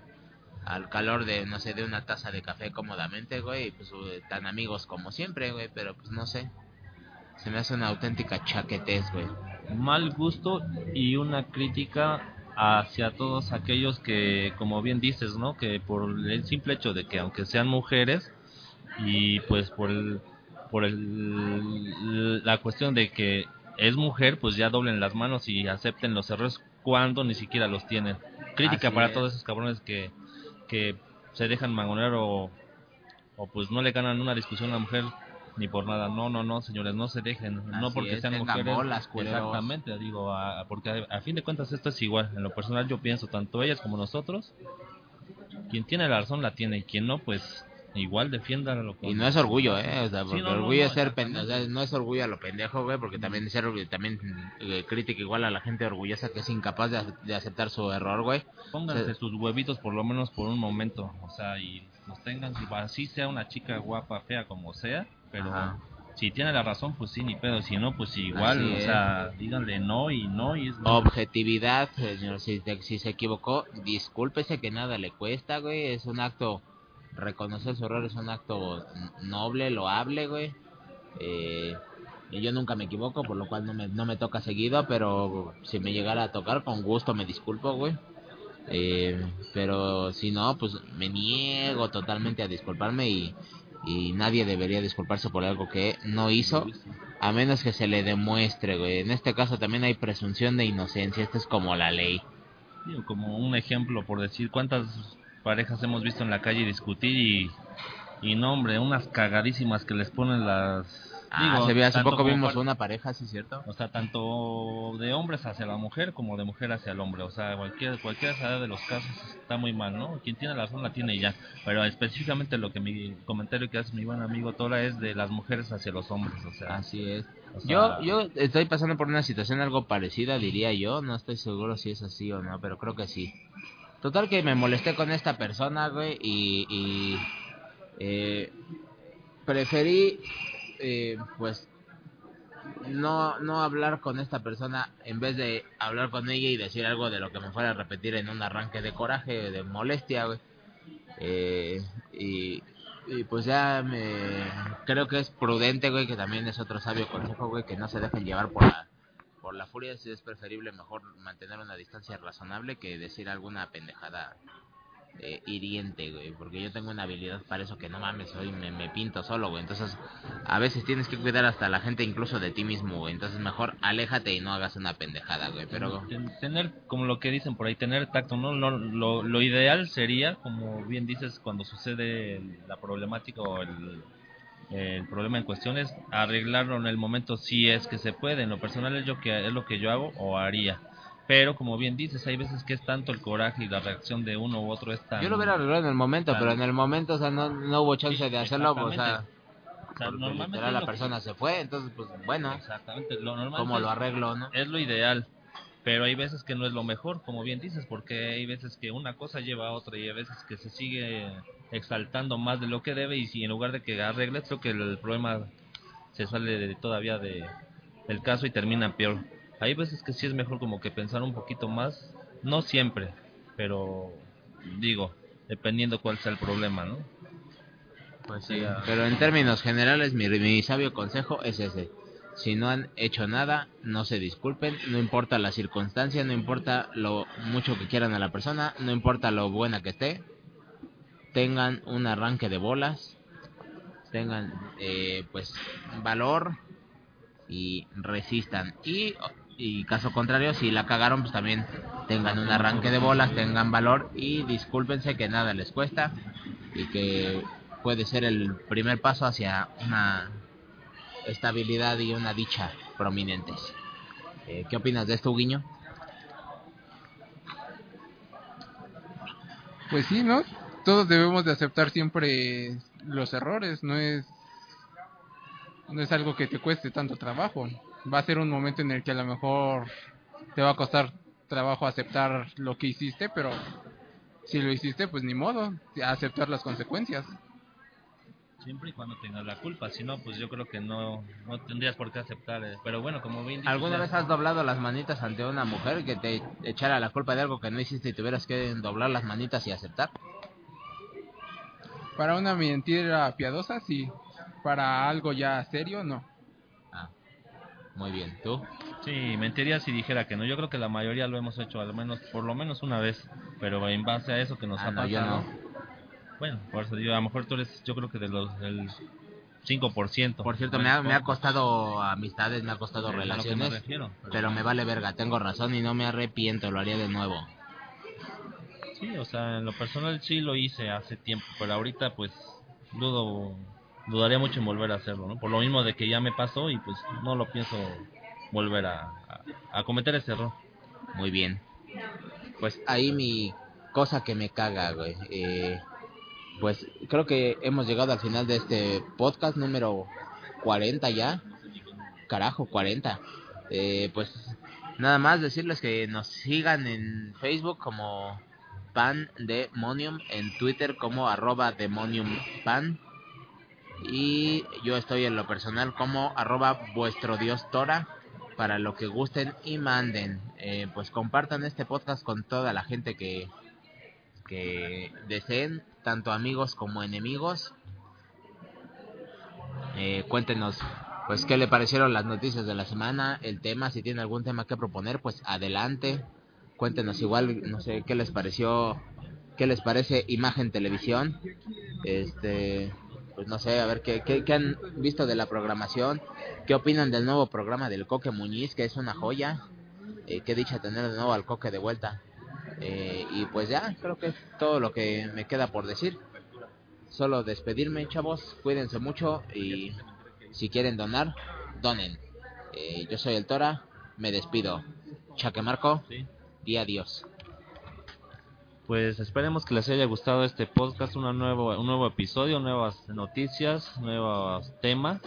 al calor de, no sé, de una taza de café cómodamente, güey, pues tan amigos como siempre, güey, pero pues no sé, se me hace una auténtica chaquetez, güey. mal gusto y una crítica hacia todos aquellos que, como bien dices, ¿no? Que por el simple hecho de que aunque sean mujeres y pues por el, por el, la cuestión de que es mujer, pues ya doblen las manos y acepten los errores cuando ni siquiera los tienen. Crítica Así para es. todos esos cabrones que, que se dejan mangonear o, o pues no le ganan una discusión a la mujer ni por nada. No, no, no, señores, no se dejen. no porque es, sean mujeres. bolas, exactamente, digo, a- porque a, a fin de cuentas esto es igual. En lo personal yo pienso, tanto ellas como nosotros, quien tiene la razón la tiene y quien no, pues igual defiéndalo. Y no es orgullo, ¿eh? O sea, porque no, no, orgullo no, es ser pendejo, exactamente. no es orgullo a lo pendejo, güey, porque también ser también eh, crítica igual a la gente orgullosa que es incapaz de, de aceptar su error, güey. Pónganse sus huevitos por lo menos por un momento, o sea, y los tengan, si así sea una chica guapa, fea, como sea, pero Ajá. si tiene la razón, pues sí, ni pedo, si no, pues igual, Así o es. sea, díganle no y no y es. Objetividad, señor, si, si se equivocó, discúlpese que nada le cuesta, güey, es un acto, reconocer su error es un acto noble, loable, güey. Eh, y yo nunca me equivoco, por lo cual no me, no me toca seguido, pero si me llegara a tocar, con gusto me disculpo, güey. Eh, pero si no, pues me niego totalmente a disculparme y, y nadie debería disculparse por algo que no hizo, a menos que se le demuestre, güey. En este caso también hay presunción de inocencia, esto es como la ley. Como un ejemplo, por decir, ¿cuántas parejas hemos visto en la calle discutir y, y no, hombre, unas cagadísimas que les ponen las... Ah, digo, se ve, hace poco vimos par- una pareja, ¿sí cierto? O sea, tanto de hombres hacia la mujer como de mujer hacia el hombre. O sea, cualquier, cualquiera de los casos está muy mal, ¿no? Quien tiene la razón la tiene y ya. Pero específicamente lo que mi comentario que hace mi buen amigo Tora es de las mujeres hacia los hombres. O sea, Así es. o sea, Yo, yo estoy pasando por una situación algo parecida, diría yo. No estoy seguro si es así o no, pero creo que sí. Total que me molesté con esta persona, güey, y, y eh, preferí, eh, pues, no, no hablar con esta persona en vez de hablar con ella y decir algo de lo que me fuera a repetir en un arranque de coraje, de molestia, güey. Eh, y, y pues ya me creo que es prudente, güey, que también es otro sabio consejo, güey, que no se dejen llevar por la por la furia, es preferible mejor mantener una distancia razonable que decir alguna pendejada eh, hiriente, güey, porque yo tengo una habilidad para eso que no mames, hoy me, me pinto solo, güey, entonces a veces tienes que cuidar hasta la gente incluso de ti mismo, güey, entonces mejor aléjate y no hagas una pendejada, güey, pero ten- tener, como lo que dicen por ahí, tener tacto, ¿no? Lo, lo, lo ideal sería, como bien dices, cuando sucede la problemática o el, el problema en cuestión es arreglarlo en el momento si es que se puede. En lo personal es, yo que, es lo que yo hago o haría. Pero como bien dices, hay veces que es tanto el coraje y la reacción de uno u otro es tan... yo lo hubiera arreglado en el momento, pero en el momento, o sea, no, no hubo chance Sí, de hacerlo, pues, o sea. O normalmente literal la que- persona se fue, entonces, pues, bueno, Exactamente, lo normal ¿cómo es- lo arreglo, no? es lo ideal, pero hay veces que no es lo mejor, como bien dices, porque hay veces que una cosa lleva a otra y hay veces que se sigue exaltando más de lo que debe y si en lugar de que arregles, creo que el problema se sale de- todavía de, del caso y termina peor. Hay veces que sí es mejor como que pensar un poquito más, no siempre, pero digo, dependiendo cuál sea el problema, ¿no? Pues sí. Pero en términos generales, mi, mi sabio consejo es ese. Si no han hecho nada, no se disculpen, no importa la circunstancia, no importa lo mucho que quieran a la persona, no importa lo buena que esté, tengan un arranque de bolas, tengan eh, pues valor y resistan. Y, y caso contrario, si la cagaron, pues también tengan un arranque de bolas, tengan valor y discúlpense que nada les cuesta y que puede ser el primer paso hacia una estabilidad y una dicha prominentes. Eh, ¿Qué opinas de esto, Guiño? Pues sí, ¿no? Todos debemos de aceptar siempre los errores, no es no es algo que te cueste tanto trabajo. Va a ser un momento en el que a lo mejor te va a costar trabajo aceptar lo que hiciste, pero si lo hiciste, pues ni modo, aceptar las consecuencias. Siempre y cuando tengas la culpa, si no, pues yo creo que no, no tendrías por qué aceptar. eh, Pero bueno, como bien dices, ¿Alguna vez has doblado las manitas ante una mujer que te echara la culpa de algo que no hiciste y tuvieras que doblar las manitas y aceptar? Para una mentira piadosa, sí. Para algo ya serio, no. Ah, muy bien. ¿Tú? Sí, mentiría si dijera que no. Yo creo que la mayoría lo hemos hecho al menos, por lo menos una vez. Pero en base a eso que nos Ah, ha no, pasado. no. Bueno, por eso digo, a lo mejor tú eres, yo creo que de los del 5%. Por cierto, me ha, me ha costado amistades, me ha costado Es a lo que me relaciones, refiero, pero me vale verga, tengo razón y no me arrepiento, lo haría de nuevo. Sí, o sea, en lo personal sí lo hice hace tiempo, pero ahorita pues dudo, dudaría mucho en volver a hacerlo, ¿no? Por lo mismo de que ya me pasó y pues no lo pienso volver a, a- cometer ese error. Muy bien. Pues ahí mi cosa que me caga, güey. Eh, pues creo que hemos llegado al final de este podcast número 40 ya. Carajo, 40. Eh, pues nada más decirles que nos sigan en Facebook como Pan Demonium, en Twitter como arroba Demonium Pan. Y yo estoy en lo personal como arroba vuestro dios Tora para lo que gusten y manden. Eh, pues compartan este podcast con toda la gente que, que deseen, tanto amigos como enemigos. Eh, cuéntenos pues qué le parecieron las noticias de la semana, el tema, si tienen algún tema que proponer, pues adelante. Cuéntenos igual, no sé, qué les pareció, qué les parece Imagen Televisión. Este, pues no sé, a ver qué, qué, han visto de la programación, qué opinan del nuevo programa del Coque Muñiz, que es una joya. Eh, qué dicha tener de nuevo al Coque de vuelta. Eh, y pues ya, creo que es todo lo que me queda por decir. Solo despedirme, chavos, cuídense mucho y si quieren donar, donen. Eh, yo soy el Tora, me despido. Chaque Marco, Sí. Y adiós. Pues esperemos que les haya gustado este podcast, una nuevo, un nuevo episodio, nuevas noticias, nuevos temas.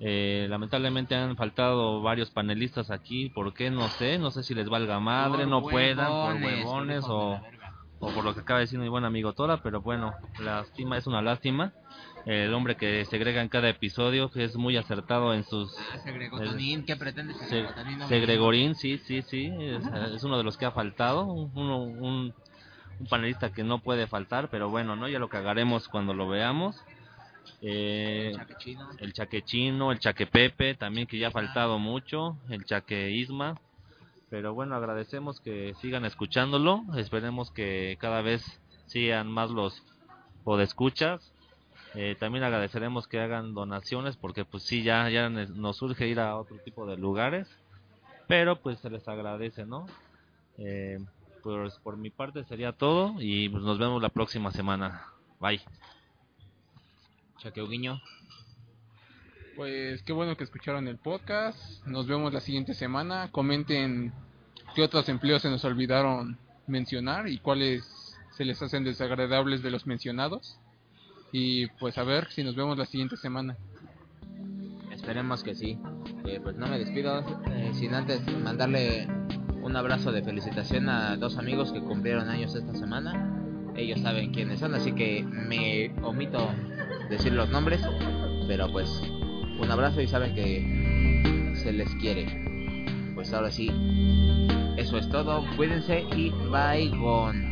Eh, lamentablemente han faltado varios panelistas aquí, ¿por qué? No sé, no sé si les valga madre, no puedan, por huevones o, o por lo que acaba de decir mi buen amigo Tora, pero bueno, lástima, es una lástima. El hombre que segrega en cada episodio, que es muy acertado en sus... Ah, Segregotonín, ¿qué pretendes? Se- Segregotonín? No Segregorín, sí, sí, sí, es, es uno de los que ha faltado, uno, un, un panelista que no puede faltar, pero bueno, no, ya lo cagaremos cuando lo veamos. Eh, digo. Chaque Chino. el Chaque Chino, el Chaque Pepe, también que ya ha faltado mucho, el Chaque Isma. Pero bueno, agradecemos que sigan escuchándolo, esperemos que cada vez sean más los podescuchas. Eh, también agradeceremos que hagan donaciones porque pues sí, ya, ya nos surge ir a otro tipo de lugares. Pero pues se les agradece, ¿no? Eh, pues por mi parte sería todo y pues nos vemos la próxima semana. Bye. Chaque Uguiño. Pues qué bueno que escucharon el podcast. Nos vemos la siguiente semana. Comenten qué otros empleos se nos olvidaron mencionar y cuáles se les hacen desagradables de los mencionados. Y pues a ver si nos vemos la siguiente semana. Esperemos que sí. Eh, pues no me despido eh, sin antes mandarle un abrazo de felicitación a dos amigos que cumplieron años esta semana. Ellos saben quiénes son, así que me omito decir los nombres. Pero pues un abrazo y saben que se les quiere. Pues ahora sí, eso es todo. Cuídense y bye.